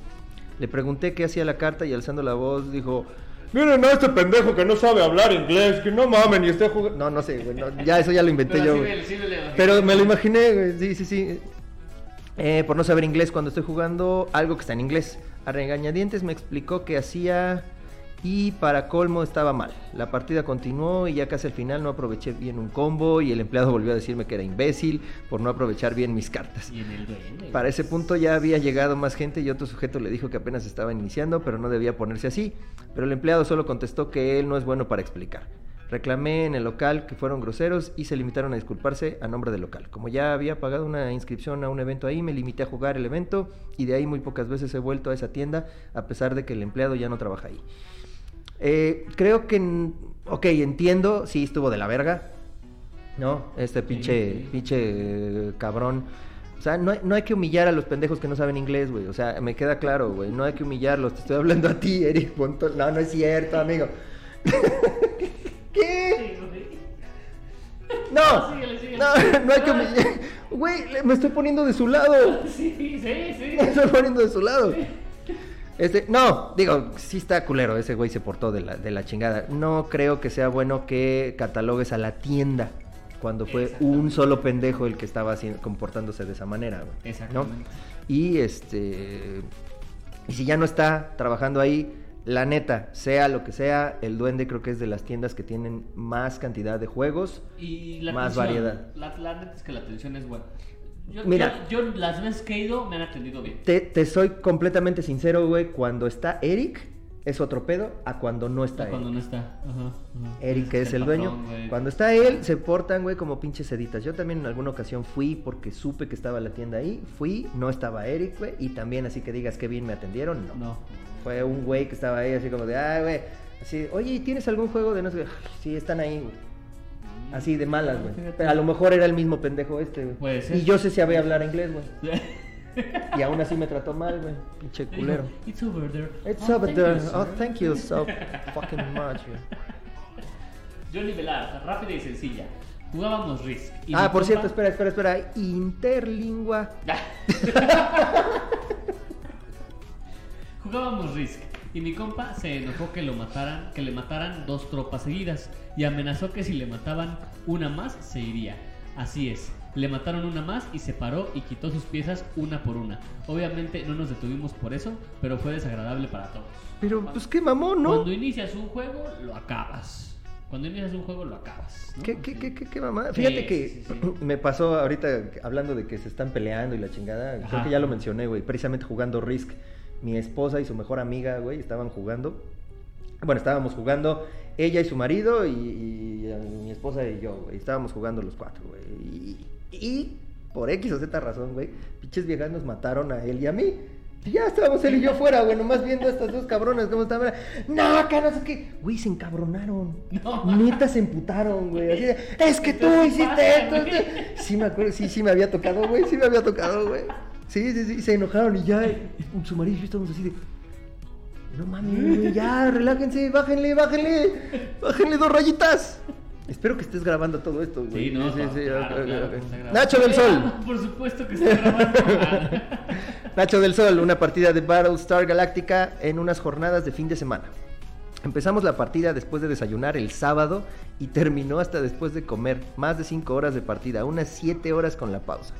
Le pregunté qué hacía la carta y alzando la voz dijo, miren a este pendejo que no sabe hablar inglés, que no mamen y esté jugando... No, no sé, güey, no, ya eso ya lo inventé Pero yo. güey. sí. Pero me lo imaginé, güey, sí, sí, sí. Eh, por no saber inglés cuando estoy jugando algo que está en inglés. A regañadientes me explicó que hacía y para colmo estaba mal. La partida continuó y ya casi al final no aproveché bien un combo y el empleado volvió a decirme que era imbécil por no aprovechar bien mis cartas. Y en el duende. Para ese punto ya había llegado más gente y otro sujeto le dijo que apenas estaba iniciando, pero no debía ponerse así. Pero el empleado solo contestó que él no es bueno para explicar. Reclamé en el local que fueron groseros y se limitaron a disculparse a nombre del local. Como ya había pagado una inscripción a un evento ahí, me limité a jugar el evento y de ahí muy pocas veces he vuelto a esa tienda a pesar de que el empleado ya no trabaja ahí. Eh, creo que, ok, entiendo, sí estuvo de la verga, ¿no? Este pinche, sí. pinche eh, cabrón. O sea, no hay, no hay que humillar a los pendejos que no saben inglés, güey. O sea, me queda claro, güey. No hay que humillarlos. Te estoy hablando a ti, Eric. No, no es cierto, amigo. No, Síguele, síguele. no, no hay que humillar. Güey, me estoy poniendo de su lado. Sí, sí, sí. Me estoy poniendo de su lado. Este, no, digo, sí está culero, ese güey se portó de la, de la chingada. No creo que sea bueno que catalogues a la tienda cuando fue un solo pendejo el que estaba haciendo- comportándose de esa manera, güey. ¿no? Exactamente. Y este, y si ya no está trabajando ahí, la neta, sea lo que sea, el duende creo que es de las tiendas que tienen más cantidad de juegos. Y la Más atención, variedad. La, la neta es que la atención es buena. Yo, Mira. yo, yo las veces que he ido me han atendido bien. Te, te soy completamente sincero, güey, cuando está Eric es otro pedo a cuando no está Eric. Cuando no está. Ajá, ajá. Eric, que es el dueño. patrón. Cuando está él, se portan, güey, como pinches seditas. Yo también en alguna ocasión fui porque supe que estaba la tienda ahí. Fui, no estaba Eric, güey. Y también así que digas que bien me atendieron, no. No. Fue un güey que estaba ahí así como de, ay, güey. Así, oye, ¿y ¿tienes algún juego de no sé Sí, están ahí, güey. Así de malas, güey. Pero a lo mejor era el mismo pendejo este, güey. Puede ser. Y yo sé si sabía hablar inglés, güey. Y aún así me trató mal, güey. Pinche culero. It's over there. It's Oh, over there. you, Oh, thank you so fucking much, güey. Johnny Velar, rápida y sencilla. Jugábamos Risk. y Ah, por cierto, espera, espera, espera. Interlingua. Jugábamos Risk y mi compa se enojó que lo mataran, que le mataran dos tropas seguidas y amenazó que si le mataban una más se iría. Así es, le mataron una más y se paró y quitó sus piezas una por una. Obviamente no nos detuvimos por eso, pero fue desagradable para todos. Pero, pues qué mamón, ¿no? Cuando inicias un juego, lo acabas. Cuando inicias un juego, lo acabas. ¿no? ¿Qué, qué, qué, qué, qué? Sí, Fíjate que sí, sí. me pasó ahorita hablando de que se están peleando y la chingada. Creo que ya lo mencioné, güey. Precisamente jugando Risk. Mi esposa y su mejor amiga, güey, estaban jugando. Bueno, estábamos jugando ella y su marido y, y, eh, mi esposa y yo, güey. Estábamos jugando los cuatro, güey. Y, y por X o Z razón, güey, pinches viejas nos mataron a él y a mí. Y ya estábamos él y yo fuera, güey, nomás viendo a estas dos cabronas cómo estaban. No, acá no sé qué. Güey, se encabronaron. No. Neta se emputaron, güey. Así de, es que tú ¿Qué hiciste esto". Sí, me acuerdo, sí, sí me había tocado, güey. Sí me había tocado, güey. Sí, sí, sí. Se enojaron y ya, eh, su marido estábamos así de. No mames, ya, relájense, bájenle, bájenle. Bájenle dos rayitas. Espero que estés grabando todo esto, güey. Sí, no, claro, claro que está grabado. Nacho del Sol. Por supuesto que está grabando. Nacho del Sol, una partida de Battlestar Galactica en unas jornadas de fin de semana. Empezamos la partida después de desayunar el sábado y terminó hasta después de comer. Más de 5 horas de partida, unas 7 horas con la pausa.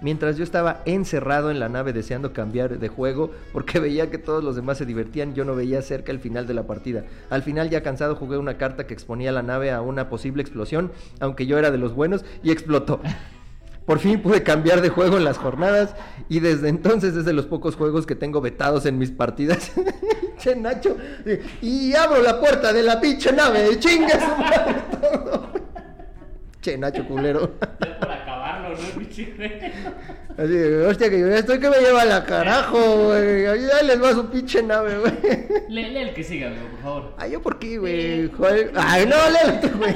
Mientras yo estaba encerrado en la nave deseando cambiar de juego porque veía que todos los demás se divertían, yo no veía cerca el final de la partida. Al final ya cansado jugué una carta que exponía la nave a una posible explosión, aunque yo era de los buenos, y explotó. Por fin pude cambiar de juego en las jornadas y desde entonces es de los pocos juegos que tengo vetados en mis partidas. che, Nacho. Y abro la puerta de la pinche nave. Chinga su madre todo. Che, Nacho culero. Ya por acabarlo, ¿no, güey? Así de, hostia, que yo ya estoy que me lleva la carajo, güey. Ahí les va su pinche nave, güey. Lee, lee el que siga, amigo, por favor. Ay, ¿yo por qué, güey? Ay, no, léelo tú, güey.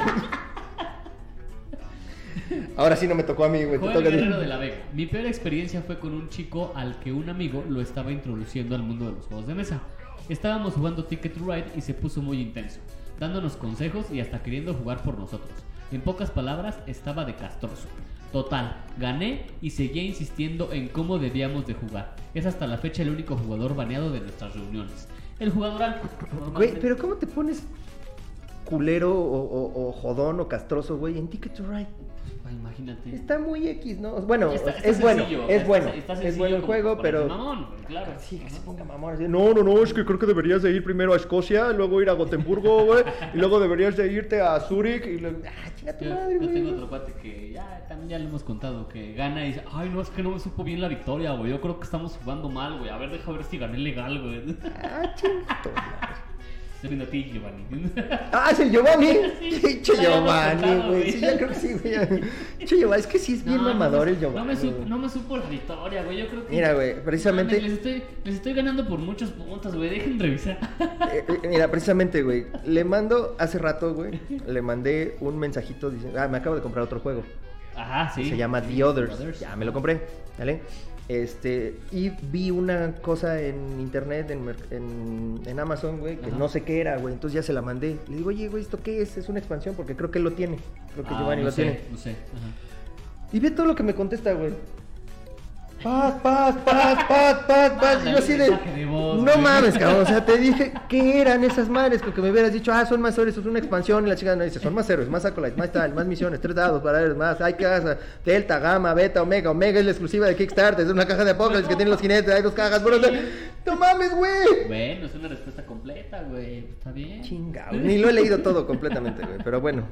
Ahora sí no me tocó a mí, güey. Joel. Guerrero de la Vega. Mi peor experiencia fue con un chico al que un amigo lo estaba introduciendo al mundo de los juegos de mesa. Estábamos jugando Ticket to Ride y se puso muy intenso, dándonos consejos y hasta queriendo jugar por nosotros. En pocas palabras, estaba de castroso. Total, gané y seguía insistiendo en cómo debíamos de jugar. Es hasta la fecha el único jugador baneado de nuestras reuniones. El jugador alfa. Güey, pero ¿cómo te pones culero o jodón o castroso, güey, en Ticket to Ride? Imagínate. Está muy X, ¿no? Bueno, Está- está es bueno, sencillo, es está- bueno, está es bueno el juego, pero... mamón, claro. Sí, que se ponga mamón así, No, no, no, es que creo que deberías de ir primero a Escocia, luego ir a Gotemburgo, güey, y luego deberías de irte a Zurich y luego... Ah, chinga tu Yo, madre, yo güey. tengo otro cuate que ya también ya lo hemos contado, que gana y dice, ay no, es que no me supo bien la victoria, güey, yo creo que estamos jugando mal, güey, a ver, deja ver si gané legal, güey. Ah, chinga. Estoy viendo a ti, Giovanni. Ah, es el Giovanni. Sí, hemos Giovanni, güey. Sí, ya creo que sí, güey. Pinche Giovanni, es que sí es bien No, no mamador me- el Giovanni. No me, supo, no me supo la victoria, güey, yo creo que... Mira, güey, precisamente- Les estoy, les estoy ganando por muchos puntos, güey, dejen revisar. Eh, eh, mira, precisamente, güey. Le mando hace rato, güey. Le mandé un mensajito diciendo, ah, me acabo de comprar otro juego. Ajá, sí. Se llama The Others. Ya me lo compré, ¿vale? Este, y vi una cosa en internet, en, en, en Amazon, güey, que Ajá. no sé qué era, güey. Entonces ya se la mandé. Le digo, oye, güey, ¿esto qué es? Es una expansión, porque creo que él lo tiene. Creo que Ah, Giovanni no lo sé, tiene. No sé, ajá. Y ve todo lo que me contesta, güey. Paz, paz, paz, paz, paz, paz. Y yo así de. mensaje de voz, no güey. mames, cabrón. O sea, te dije que eran esas madres. Con que me hubieras dicho, ah, son más héroes, es una expansión. Y la chica no dice, son más héroes, más acolytes, más tal, más misiones, tres dados para héroes, más. Hay casa, delta, gamma, beta, omega. Omega es la exclusiva de Kickstarter. Es una caja de Apocalypse que tiene los jinetes. Hay dos cajas. Bueno, no mames, güey. Bueno, es una respuesta completa, güey, está bien. Chingado. Ni lo he leído todo completamente, güey. Pero bueno.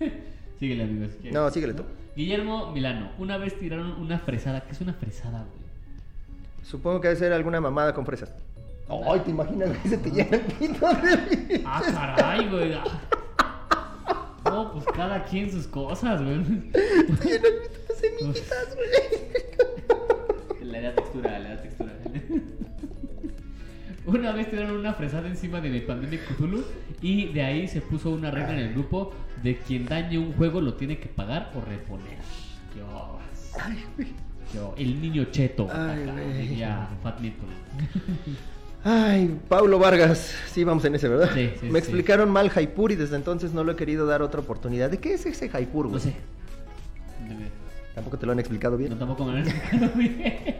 Síguele, amigos. si quieres. No, síguele tú. Guillermo Milano, una vez tiraron una fresada. ¿Qué es una fresada, güey? Supongo que debe ser alguna mamada con fresas. Ay, ¿te imaginas que se te llena el pito de Ah, caray, güey. No, pues cada quien sus cosas, güey. Te llena el pito de semillitas, güey. Le da textura, le da textura. Una vez tiraron una fresada encima de mi Pandemic Cthulhu y de ahí se puso una regla en el grupo de quien dañe un juego lo tiene que pagar o reponer. Dios. Ay, güey. Yo, el niño cheto. Ay, acá, diría Fat. Ay, Paulo Vargas. Sí, vamos en ese, ¿verdad? Sí, sí, Me sí. explicaron mal Jaipur y desde entonces no lo he querido dar otra oportunidad. ¿De qué es ese Jaipur, güey? No sé. Tampoco te lo han explicado bien. No, tampoco me lo han explicado bien.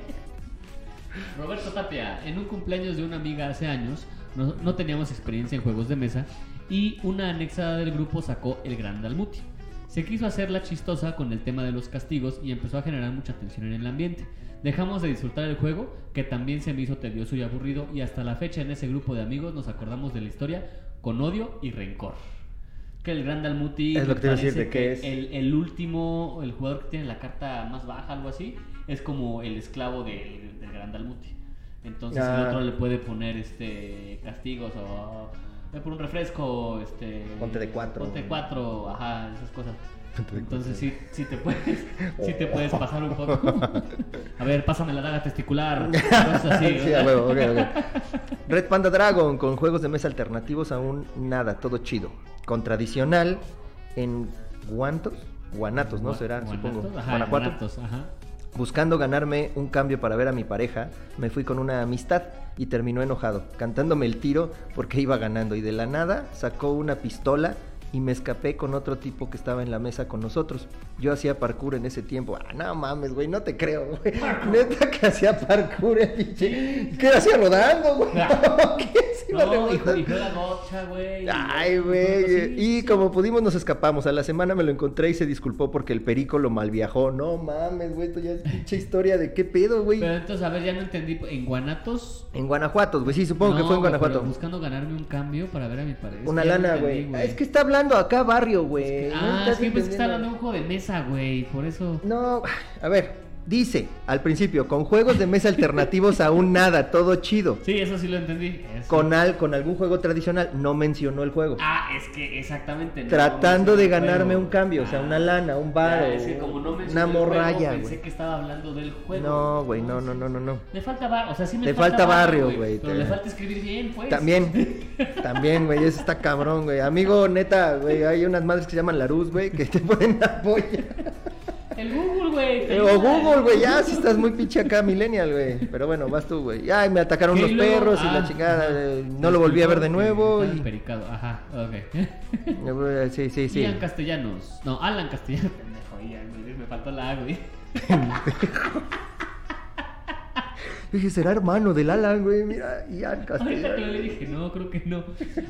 Roberto Tapia, en un cumpleaños de una amiga hace años, no, no teníamos experiencia en juegos de mesa y una anexada del grupo sacó el Gran Dalmuti. Se quiso hacerla chistosa con el tema de los castigos y empezó a generar mucha tensión en el ambiente. Dejamos de disfrutar el juego, que también se me hizo tedioso y aburrido, y hasta la fecha en ese grupo de amigos nos acordamos de la historia con odio y rencor. Que el Gran Dalmuti Es lo que te decir, ¿de qué es? El, el último, el jugador que tiene la carta más baja, algo así, es como el esclavo del, del Gran Dalmuti. Entonces Ah. el otro le puede poner este castigos o ve por un refresco, este Ponte de cuatro. Ponte de cuatro, ajá, esas cosas. Entonces sí, sí te puedes, sí te puedes pasar un poco. A ver, pásame la daga testicular, cosas así. Sí, a huevo, ok, ok. Red Panda Dragon con juegos de mesa alternativos aún nada, todo chido. Con tradicional en Guantos, Guanatos, ¿no? Será, Guanatos, supongo. Ajá, Guanajuato. Guanatos, ajá. Buscando ganarme un cambio para ver a mi pareja, me fui con una amistad y terminó enojado, cantándome el tiro porque iba ganando y de la nada sacó una pistola y me escapé con otro tipo que estaba en la mesa con nosotros. Yo hacía parkour en ese tiempo. Ah, no mames, güey, no te creo, güey. Neta que hacía parkour, el pinche. ¿Qué hacía rodando, güey? ¿Qué se iba No, güey. Ay, Sí, güey. Y sí. como pudimos nos escapamos. A la semana me lo encontré y se disculpó porque el perico lo malviajó. No mames, güey. Esto ya es pinche historia de qué pedo, güey. Pero entonces, a ver, ya no entendí. ¿En Guanatos? En Guanajuato, güey. Sí, supongo que fue en Guanajuato. pero buscando ganarme un cambio para ver a mi pareja. Una lana, güey. Es que está hablando acá barrio, güey. No Ah, estás es que pensé que estaba entendiendo. hablando de un juego de mesa, güey. Por eso. No, a ver. Dice al principio, con juegos de mesa alternativos aún nada, todo chido. Sí, eso sí lo entendí. eso. Con, al, con algún juego tradicional, no mencionó el juego. Ah, es que exactamente. no Tratando de ganarme un cambio, o sea, una lana, un Ya, bar es que como no mencioné una juego, morralla, Pensé que estaba hablando del juego. No, güey, no, no, no, no, no. Le falta barrio, o sea, sí me Le falta barrio, güey, Pero te- le falta escribir bien, pues. También, también, güey, eso está cabrón, güey. Amigo, neta, güey, hay unas madres que se llaman Larus, güey, que te pueden apoyar. El Google, güey. Eh, o. Google, güey, ya, si estás muy pinche acá, millennial, güey. Pero bueno, vas tú, güey. Ay, me atacaron luego- perros y ah, la chingada. eh, no lo volví a ver de nuevo. Y... empericado. Ajá, ok. Eh, Sí, sí, sí. Ian Castellanos. No, Alan Castellanos. Pendejo, Ian, güey, me faltó la A, güey. Dije, será hermano del Alan, güey. Mira, Ian Ahorita que le dije, no, creo que no.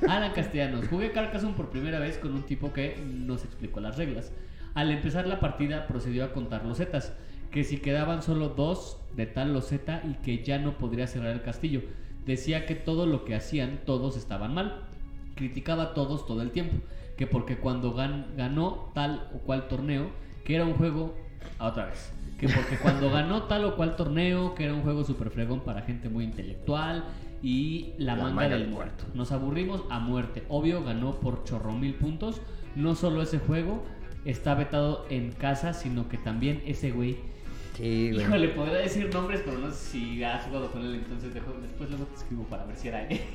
Alan Castellanos. Jugué Carcassonne por primera vez con un tipo que nos explicó las reglas. Al empezar la partida procedió a contar losetas, que si quedaban solo dos de tal loseta y que ya no podría cerrar el castillo. Decía que todo lo que hacían todos estaban mal. Criticaba a todos todo el tiempo, que porque cuando gan- ganó tal o cual torneo, que era un juego a otra vez, que porque cuando ganó tal o cual torneo, que era un juego super fregón para gente muy intelectual y la, La manga, del muerto. Nos aburrimos a muerte. Obvio ganó por chorro mil puntos. No solo ese juego está vetado en casa, sino que también ese güey. Sí, güey. Híjole, podría decir nombres, pero no sé si has jugado con él, entonces dejo- después luego te escribo para ver si era él.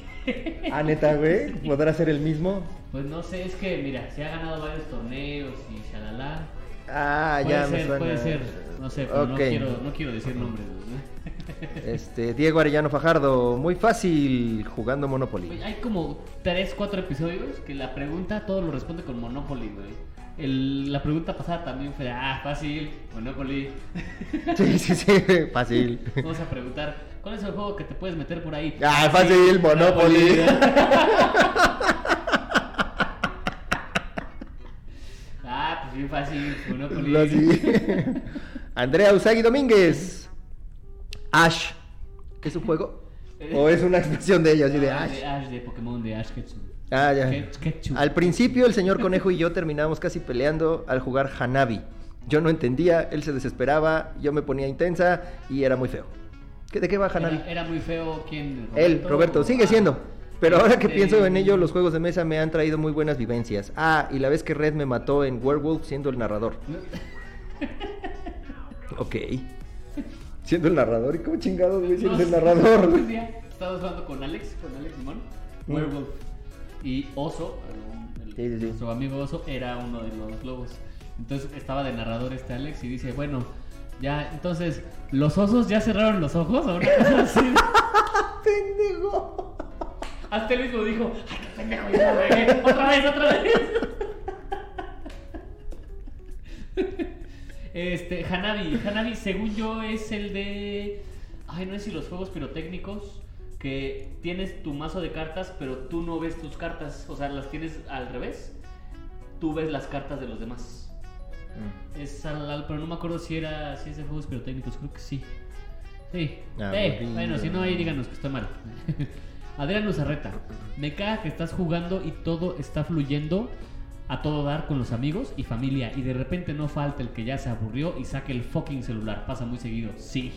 Ah, neta, güey. ¿Podrá ser el mismo? Pues no sé, es que mira, se ha ganado varios torneos y shalala. Ah, puede ya ser, me suena. puede ser, no sé, pero no, quiero, no quiero decir nombres. ¿no? Este, Diego Arellano Fajardo, muy fácil jugando Monopoly. Hay como 3, 4 episodios que la pregunta todo lo responde con Monopoly, güey. El- la pregunta pasada también fue, ah, fácil, Monopoly. Sí, sí, sí, fácil. Vamos a preguntar, ¿cuál es el juego que te puedes meter por ahí? Ah, fácil, Monopoly. ah, pues bien fácil, Monopoly. Sí. Andrea Usagi Domínguez. Ash. ¿Qué es un juego? ¿O es una expresión de ella, así de Ah, Ash? de Ash, de Pokémon, de Ash Ketchum. Ah, ya. Al principio el señor conejo y yo terminábamos casi peleando al jugar Hanabi. Yo no entendía, él se desesperaba, yo me ponía intensa y era muy feo. ¿Qué- ¿De qué va Hanabi? Era, era muy feo, ¿quién? Él, Roberto, sigue Ah, siendo. Pero ahora que pienso en ello, los juegos de mesa me han traído muy buenas vivencias. Ah, y la vez que Red me mató en Werewolf siendo el narrador. Ok. Siendo el narrador. ¿Y cómo chingados, güey? Siendo el No, narrador. un día Estábamos jugando con Alex, con Alex Simón, Mm. Werewolf. Y Oso, el- Sí, sí, sí. nuestro amigo Oso, era uno de los lobos. Entonces estaba de narrador este Alex y dice, bueno, ya, entonces, ¿los osos ya cerraron los ojos? ¿O una cosa así? ¡Pendejo! Hasta él mismo dijo, ¡ay, qué pendejo! ya regué! ¡Otra vez, otra vez! Este, Hanabi. Hanabi, según yo, es el de. Ay, no sé si los juegos pirotécnicos. Que tienes tu mazo de cartas, pero tú no ves tus cartas. O sea, las tienes al revés. Tú ves las cartas de los demás. Es al, al- pero no me acuerdo si era si es de juegos pirotécnicos, creo que sí. Sí. Ah, bueno, si no ahí díganos que estoy mal. Adrián Luzarreta, me caga que estás jugando y todo está fluyendo a todo dar con los amigos y familia y de repente no falta el que ya se aburrió y saque el fucking celular. Pasa muy seguido. Sí.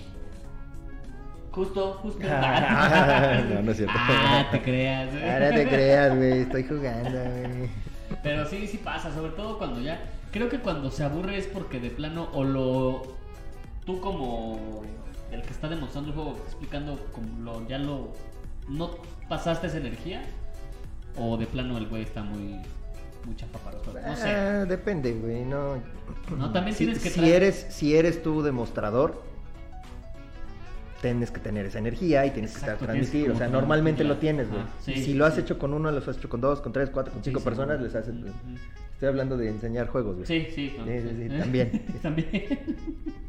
Justo, justo. No, no es cierto. Ah, te creas. Ahora te creas, güey. Estoy jugando, güey. Pero sí, sí pasa, sobre todo cuando ya. Creo que cuando se aburre es porque de plano o lo. Tú como el que está demostrando el juego, explicando como lo, ya lo. No pasaste esa energía. O de plano el güey está muy. Los juegos. No sé. Ah, depende, güey. No. No, también si, tienes que si traer- eres, si eres tú demostrador, tienes que tener esa energía y tienes Exacto, que estar transmitir. O sea, normalmente lo tienes, güey. Sí, si sí, lo has sí. hecho con uno, lo has hecho con dos, con tres, cuatro, con cinco personas, les haces. Estoy hablando de enseñar juegos, güey. Sí, sí. ¿Eh? también. también.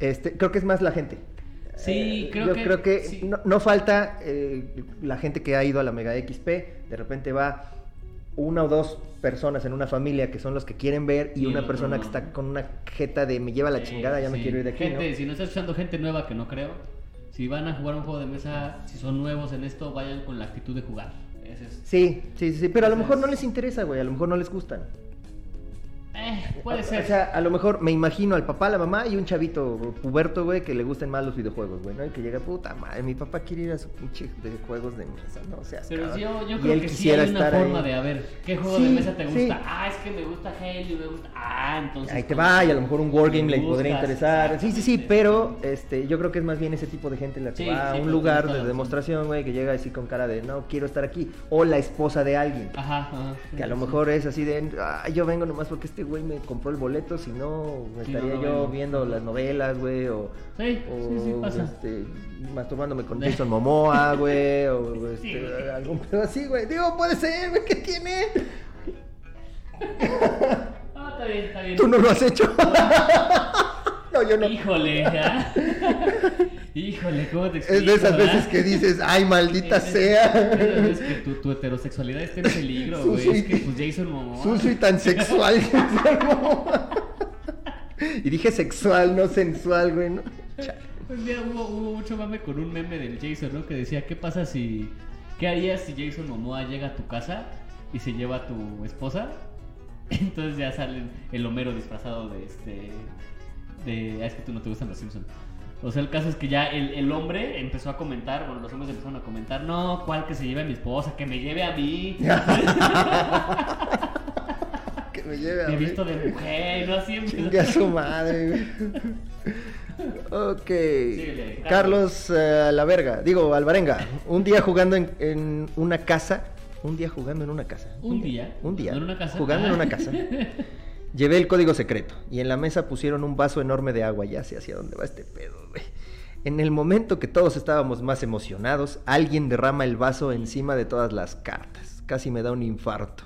Este, creo que es más la gente. Sí, Eh, creo yo que- creo que no falta eh, la gente que ha ido a la Mega XP, de repente va una o dos personas en una familia que son los que quieren ver y, una persona no. que está con una jeta de me lleva la chingada, ya me quiero ir de aquí, Gente, ¿no? si no estás escuchando gente nueva, que no creo, si van a jugar un juego de mesa, si son nuevos en esto, vayan con la actitud de jugar. Ese es- Sí, sí, sí, pero a lo mejor es- no les interesa, güey, a lo mejor no les gustan. Eh, puede O- ser. O sea, a lo mejor me imagino al papá, la mamá y un chavito puberto, güey, que le gusten más los videojuegos, güey, ¿no? Y que llega, puta madre, mi papá quiere ir a su pinche de juegos de mesa, no seas Pero cabrón". yo, yo creo que sí hay una forma ahí. de, a ver, ¿qué juego Sí, de mesa te sí. gusta? Ah, es que me gusta Halo, me gusta... Ah, entonces... Ahí te va, y a lo mejor un wargame me le podría interesar. Sí, sí, sí, pero este, yo creo que es más bien ese tipo de gente la que Sí, va a un pero lugar de demostración, güey, que llega así con cara de no quiero estar aquí. O la esposa de alguien. Ajá, ajá. Que a lo mejor es así de, ah, yo vengo nomás porque este güey me compró el boleto, si no, me Sí, estaría no, no yo viendo las novelas, güey, o, Sí, o sí, pasa. este, masturbándome con Jason Momoa, güey, o este, algún pedo así, güey. Digo, puede ser, güey, ¿qué tiene? Ah, está bien, está bien. Tú no lo has hecho. no, yo no. Híjole, ya. Híjole, ¿cómo te explico? Es de esas verdad? veces que dices, ay, maldita Es- sea. Es que tu, tu heterosexualidad está en peligro, güey. Es que pues Jason Momoa. Sucio y tan sexual. y dije sexual, no sensual, güey. ¿no? Un día hubo, hubo mucho mame con un meme del Jason, ¿no? Que decía, ¿qué pasa si... ¿Qué harías si Jason Momoa llega a tu casa y se lleva a tu esposa? Entonces ya sale el Homero disfrazado de este... De... Ah, es que tú no te gustan los Simpsons. O sea, el caso es que ya el, el hombre empezó a comentar, bueno, los hombres empezaron a comentar, no, ¿cuál que se lleve a mi esposa? Que me lleve a mí. que me lleve a Me he mí. visto de mujer, no siempre. Chingue a su madre. Ok. Carlos eh, La Verga, digo, Alvarenga. Un día jugando en, en una casa. Un día jugando en una casa. Un día. Un día. ¿En una casa? Jugando en Ah. una casa. Llevé el código secreto y en la mesa pusieron un vaso enorme de agua. Ya sé hacia dónde va este pedo, güey. En el momento que todos estábamos más emocionados, alguien derrama el vaso encima de todas las cartas. Casi me da un infarto.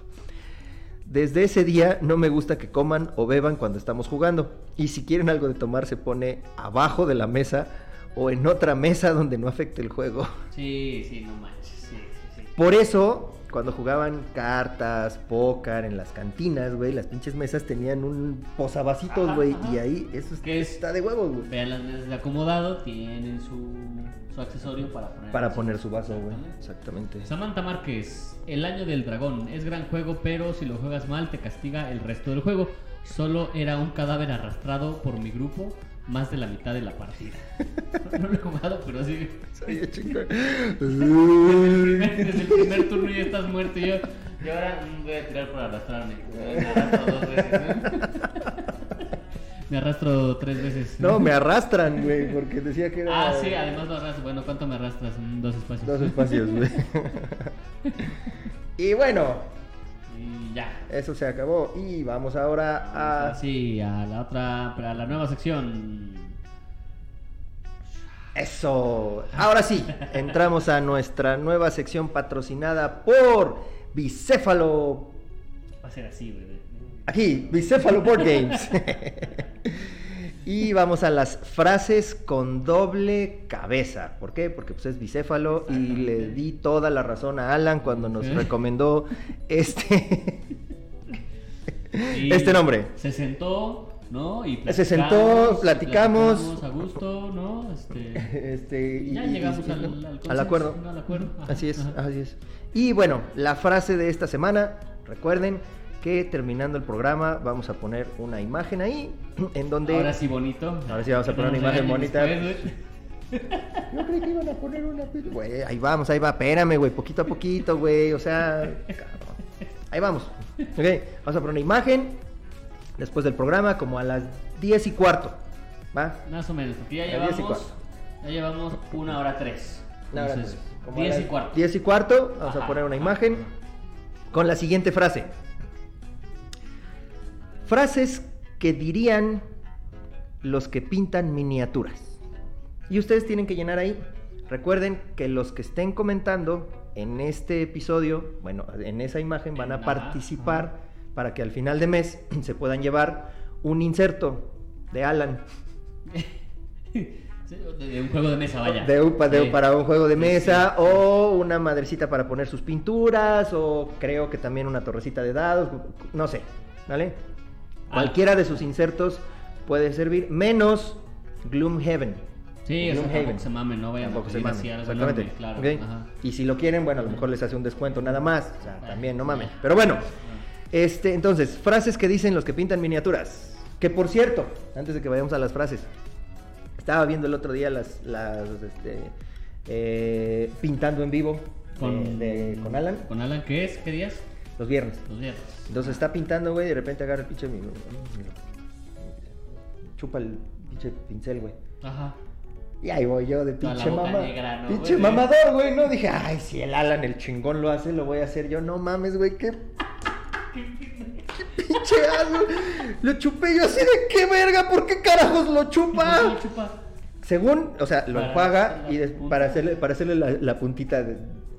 Desde ese día no me gusta que coman o beban cuando estamos jugando. Y si quieren algo de tomar se pone abajo de la mesa o en otra mesa donde no afecte el juego. Sí, sí, no manches. Sí, sí, sí. Por eso, cuando jugaban cartas, póker en las cantinas, güey, las pinches mesas tenían un posavacitos, güey, y ahí eso ¿Qué es? está de huevos, güey. Vean las mesas de acomodado, tienen su, su accesorio para poner. Para poner su vaso, güey. Exactamente. Samantha Márquez, El Año del Dragón. Es gran juego, pero si lo juegas mal te castiga el resto del juego. Solo era un cadáver arrastrado por mi grupo más de la mitad de la partida. No lo he jugado, pero sí. Oye, chico. Desde el primer turno ya estás muerto y yo. Y ahora mm, voy a tirar por arrastrarme. Me arrastro dos veces. ¿eh? Me arrastro tres veces. No, me arrastran, güey, porque decía que era. Ah, sí, además lo arrastro. Bueno, ¿cuánto me arrastras? Mm, Dos espacios. Dos espacios, güey. y bueno, Y ya. eso se acabó. Y vamos ahora a. Así, a la otra, a la nueva sección. Eso. Ahora sí, entramos a nuestra nueva sección patrocinada por Bicéfalo. Va a ser así, güey. Aquí, Bicéfalo Board Games. y vamos a las frases con doble cabeza. ¿Por qué? Porque pues es bicéfalo y le di toda la razón a Alan cuando nos recomendó este. Y Este nombre. Se sentó, ¿no? Y Se sentó, platicamos. platicamos a gusto, ¿no? Este. Este, y- Ya y- llegamos y- al, acuerdo. ¿no? Al acuerdo. Ajá, Así es, ajá. así es. Y bueno, la frase de esta semana, recuerden que terminando el programa vamos a poner una imagen ahí en donde... Ahora sí bonito. Ahora sí vamos a poner una imagen bonita. Yo creí que iban a poner una... Güey, ahí vamos, ahí va, espérame, güey, poquito a poquito, güey, o sea... Ahí vamos. Ok, vamos a poner una imagen después del programa como a las 10 y cuarto. ¿Va? Más o menos, porque ya A las 10 y llevamos. cuarto. Ya llevamos una hora tres. Entonces, pues, como a 10 y cuarto. 10 y cuarto, vamos a poner una ajá. imagen con la siguiente frase. Frases que dirían los que pintan miniaturas. Y ustedes tienen que llenar ahí. Recuerden que los que estén comentando en este episodio, bueno, en esa imagen van a Ajá, participar para que al final de mes se puedan llevar un inserto de Alan. De, un juego de mesa, vaya. De un- pa- de- Sí. para un juego de Sí, mesa sí. o una madrecita para poner sus pinturas o creo que también una torrecita de dados, no sé, ¿vale? Cualquiera de sus insertos puede servir, menos Gloomhaven. Sí, Gloomhaven. se mamen, no vayan Tampoco a se mamen, así exactamente. claro. Y si lo quieren, bueno, a lo mejor les hace un descuento nada más, o sea, también, no mamen. Pero bueno, este, entonces, frases que dicen los que pintan miniaturas. Que por cierto, antes de que vayamos a las frases, estaba viendo el otro día las, las este, eh, pintando en vivo Con, de- con Alan ¿Con Alan qué es? ¿Qué días? Los viernes. Los viernes. Entonces está pintando, güey, y de repente agarra el pinche mi- chupa el pinche pincel, güey. Ajá. Y ahí voy yo de pinche mamá. ¿no, pinche güey? mamador, güey. No dije, ay, si el Alan el chingón lo hace, lo voy a hacer yo. No mames, güey, qué. qué pinche asco. Lo chupé yo así de qué verga, ¿por qué carajos lo chupa? ¿Cómo chupa? Según, o sea, lo Para enjuaga y para hacerle, para hacerle la, la puntita de-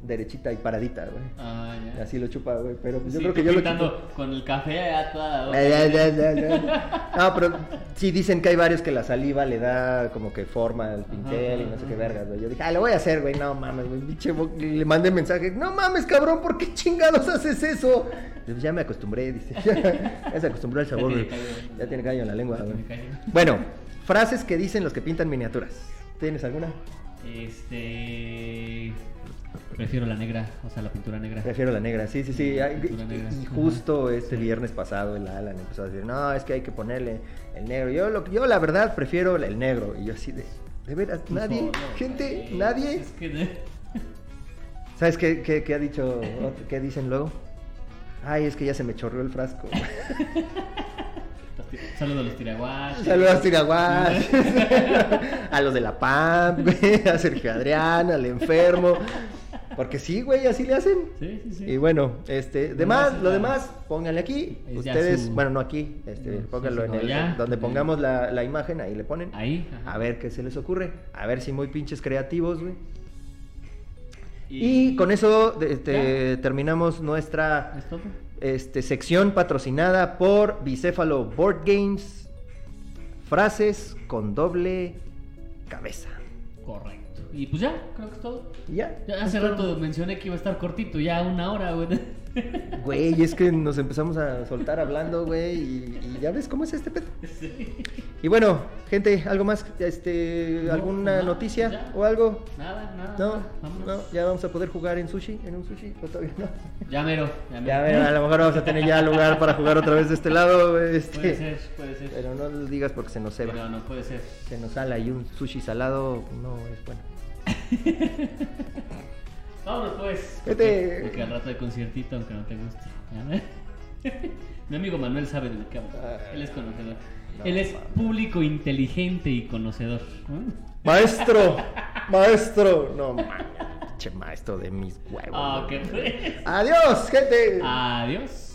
derechita y paradita, güey. Ah, ya. Así lo chupa, güey. Pero pues yo creo que yo lo pintando chupo. con el café a toda la boca. Ya, ya, ya, ya. No, pero sí dicen que hay varios que la saliva le da como que forma al pincel y no sé qué vergas, güey. Yo dije, ah, lo voy a hacer, güey. No mames, güey. Pinche bo- Le mandé mensaje. No mames, cabrón, ¿por qué chingados haces eso? Pues ya me acostumbré, dice. Ya se acostumbró al sabor, güey. Ya tiene callo en la lengua, güey. Bueno, frases que dicen los que pintan miniaturas. ¿Tienes alguna? Este. Prefiero la negra, o sea, la pintura negra. Prefiero la negra, sí, sí, sí. Negra. Y justo este viernes pasado el Alan empezó a decir, no, es que hay que ponerle el negro. Yo, lo, yo la verdad prefiero el negro. Y yo así de, ¿de veras? ¿Nadie? ¿Gente? güey. ¿Nadie? Es que. ¿Sabes qué, qué- qué ha dicho? ¿Qué dicen luego? Ay, es que ya se me chorreó el frasco. Saludos a los tiraguas. Saludos a Tiraguas, a los de la PAM, a Sergio Adrián, al enfermo. Porque sí, güey, así le hacen. Sí, sí, sí. Y bueno, este, demás, lo claro. demás, pónganle aquí. Es Ustedes, su- bueno, no aquí, este, No, pónganlo sí, en no, el, donde pongamos la, la imagen, ahí le ponen. Ahí. ajá. A ver qué se les ocurre. A ver si muy pinches creativos, güey. Y, con eso este, terminamos nuestra este, sección patrocinada por Bicéfalo Board Games. Frases con doble cabeza. Correcto. Y pues ya, creo que es todo. Ya. Ya hace rato mencioné que iba a estar cortito, ya una hora, güey. Güey, es que nos empezamos a soltar hablando, güey, y, y ya ves cómo es este pedo. Sí. Y bueno, gente, ¿algo más? Este, No, ¿Alguna no, noticia ya. o algo? Nada, nada. No, vámonos. no, ya vamos a poder jugar en sushi, en un sushi, o todavía no. Ya mero, ya mero. Ya, a lo mejor vamos a tener ya lugar para jugar otra vez de este lado, este. Puede ser, puede ser. Pero no lo digas porque se nos ceba. Pero no puede ser. Se nos sala y un sushi salado no es bueno. Vámonos pues. Vete. Porque, porque al rato de conciertito, aunque no te guste. Mi amigo Manuel sabe de lo que hablo. Él es conocedor. No, Él es público, inteligente y conocedor. ¿no? Maestro, maestro. No pinche maestro de mis huevos. Ah, qué. Adiós, gente. Adiós.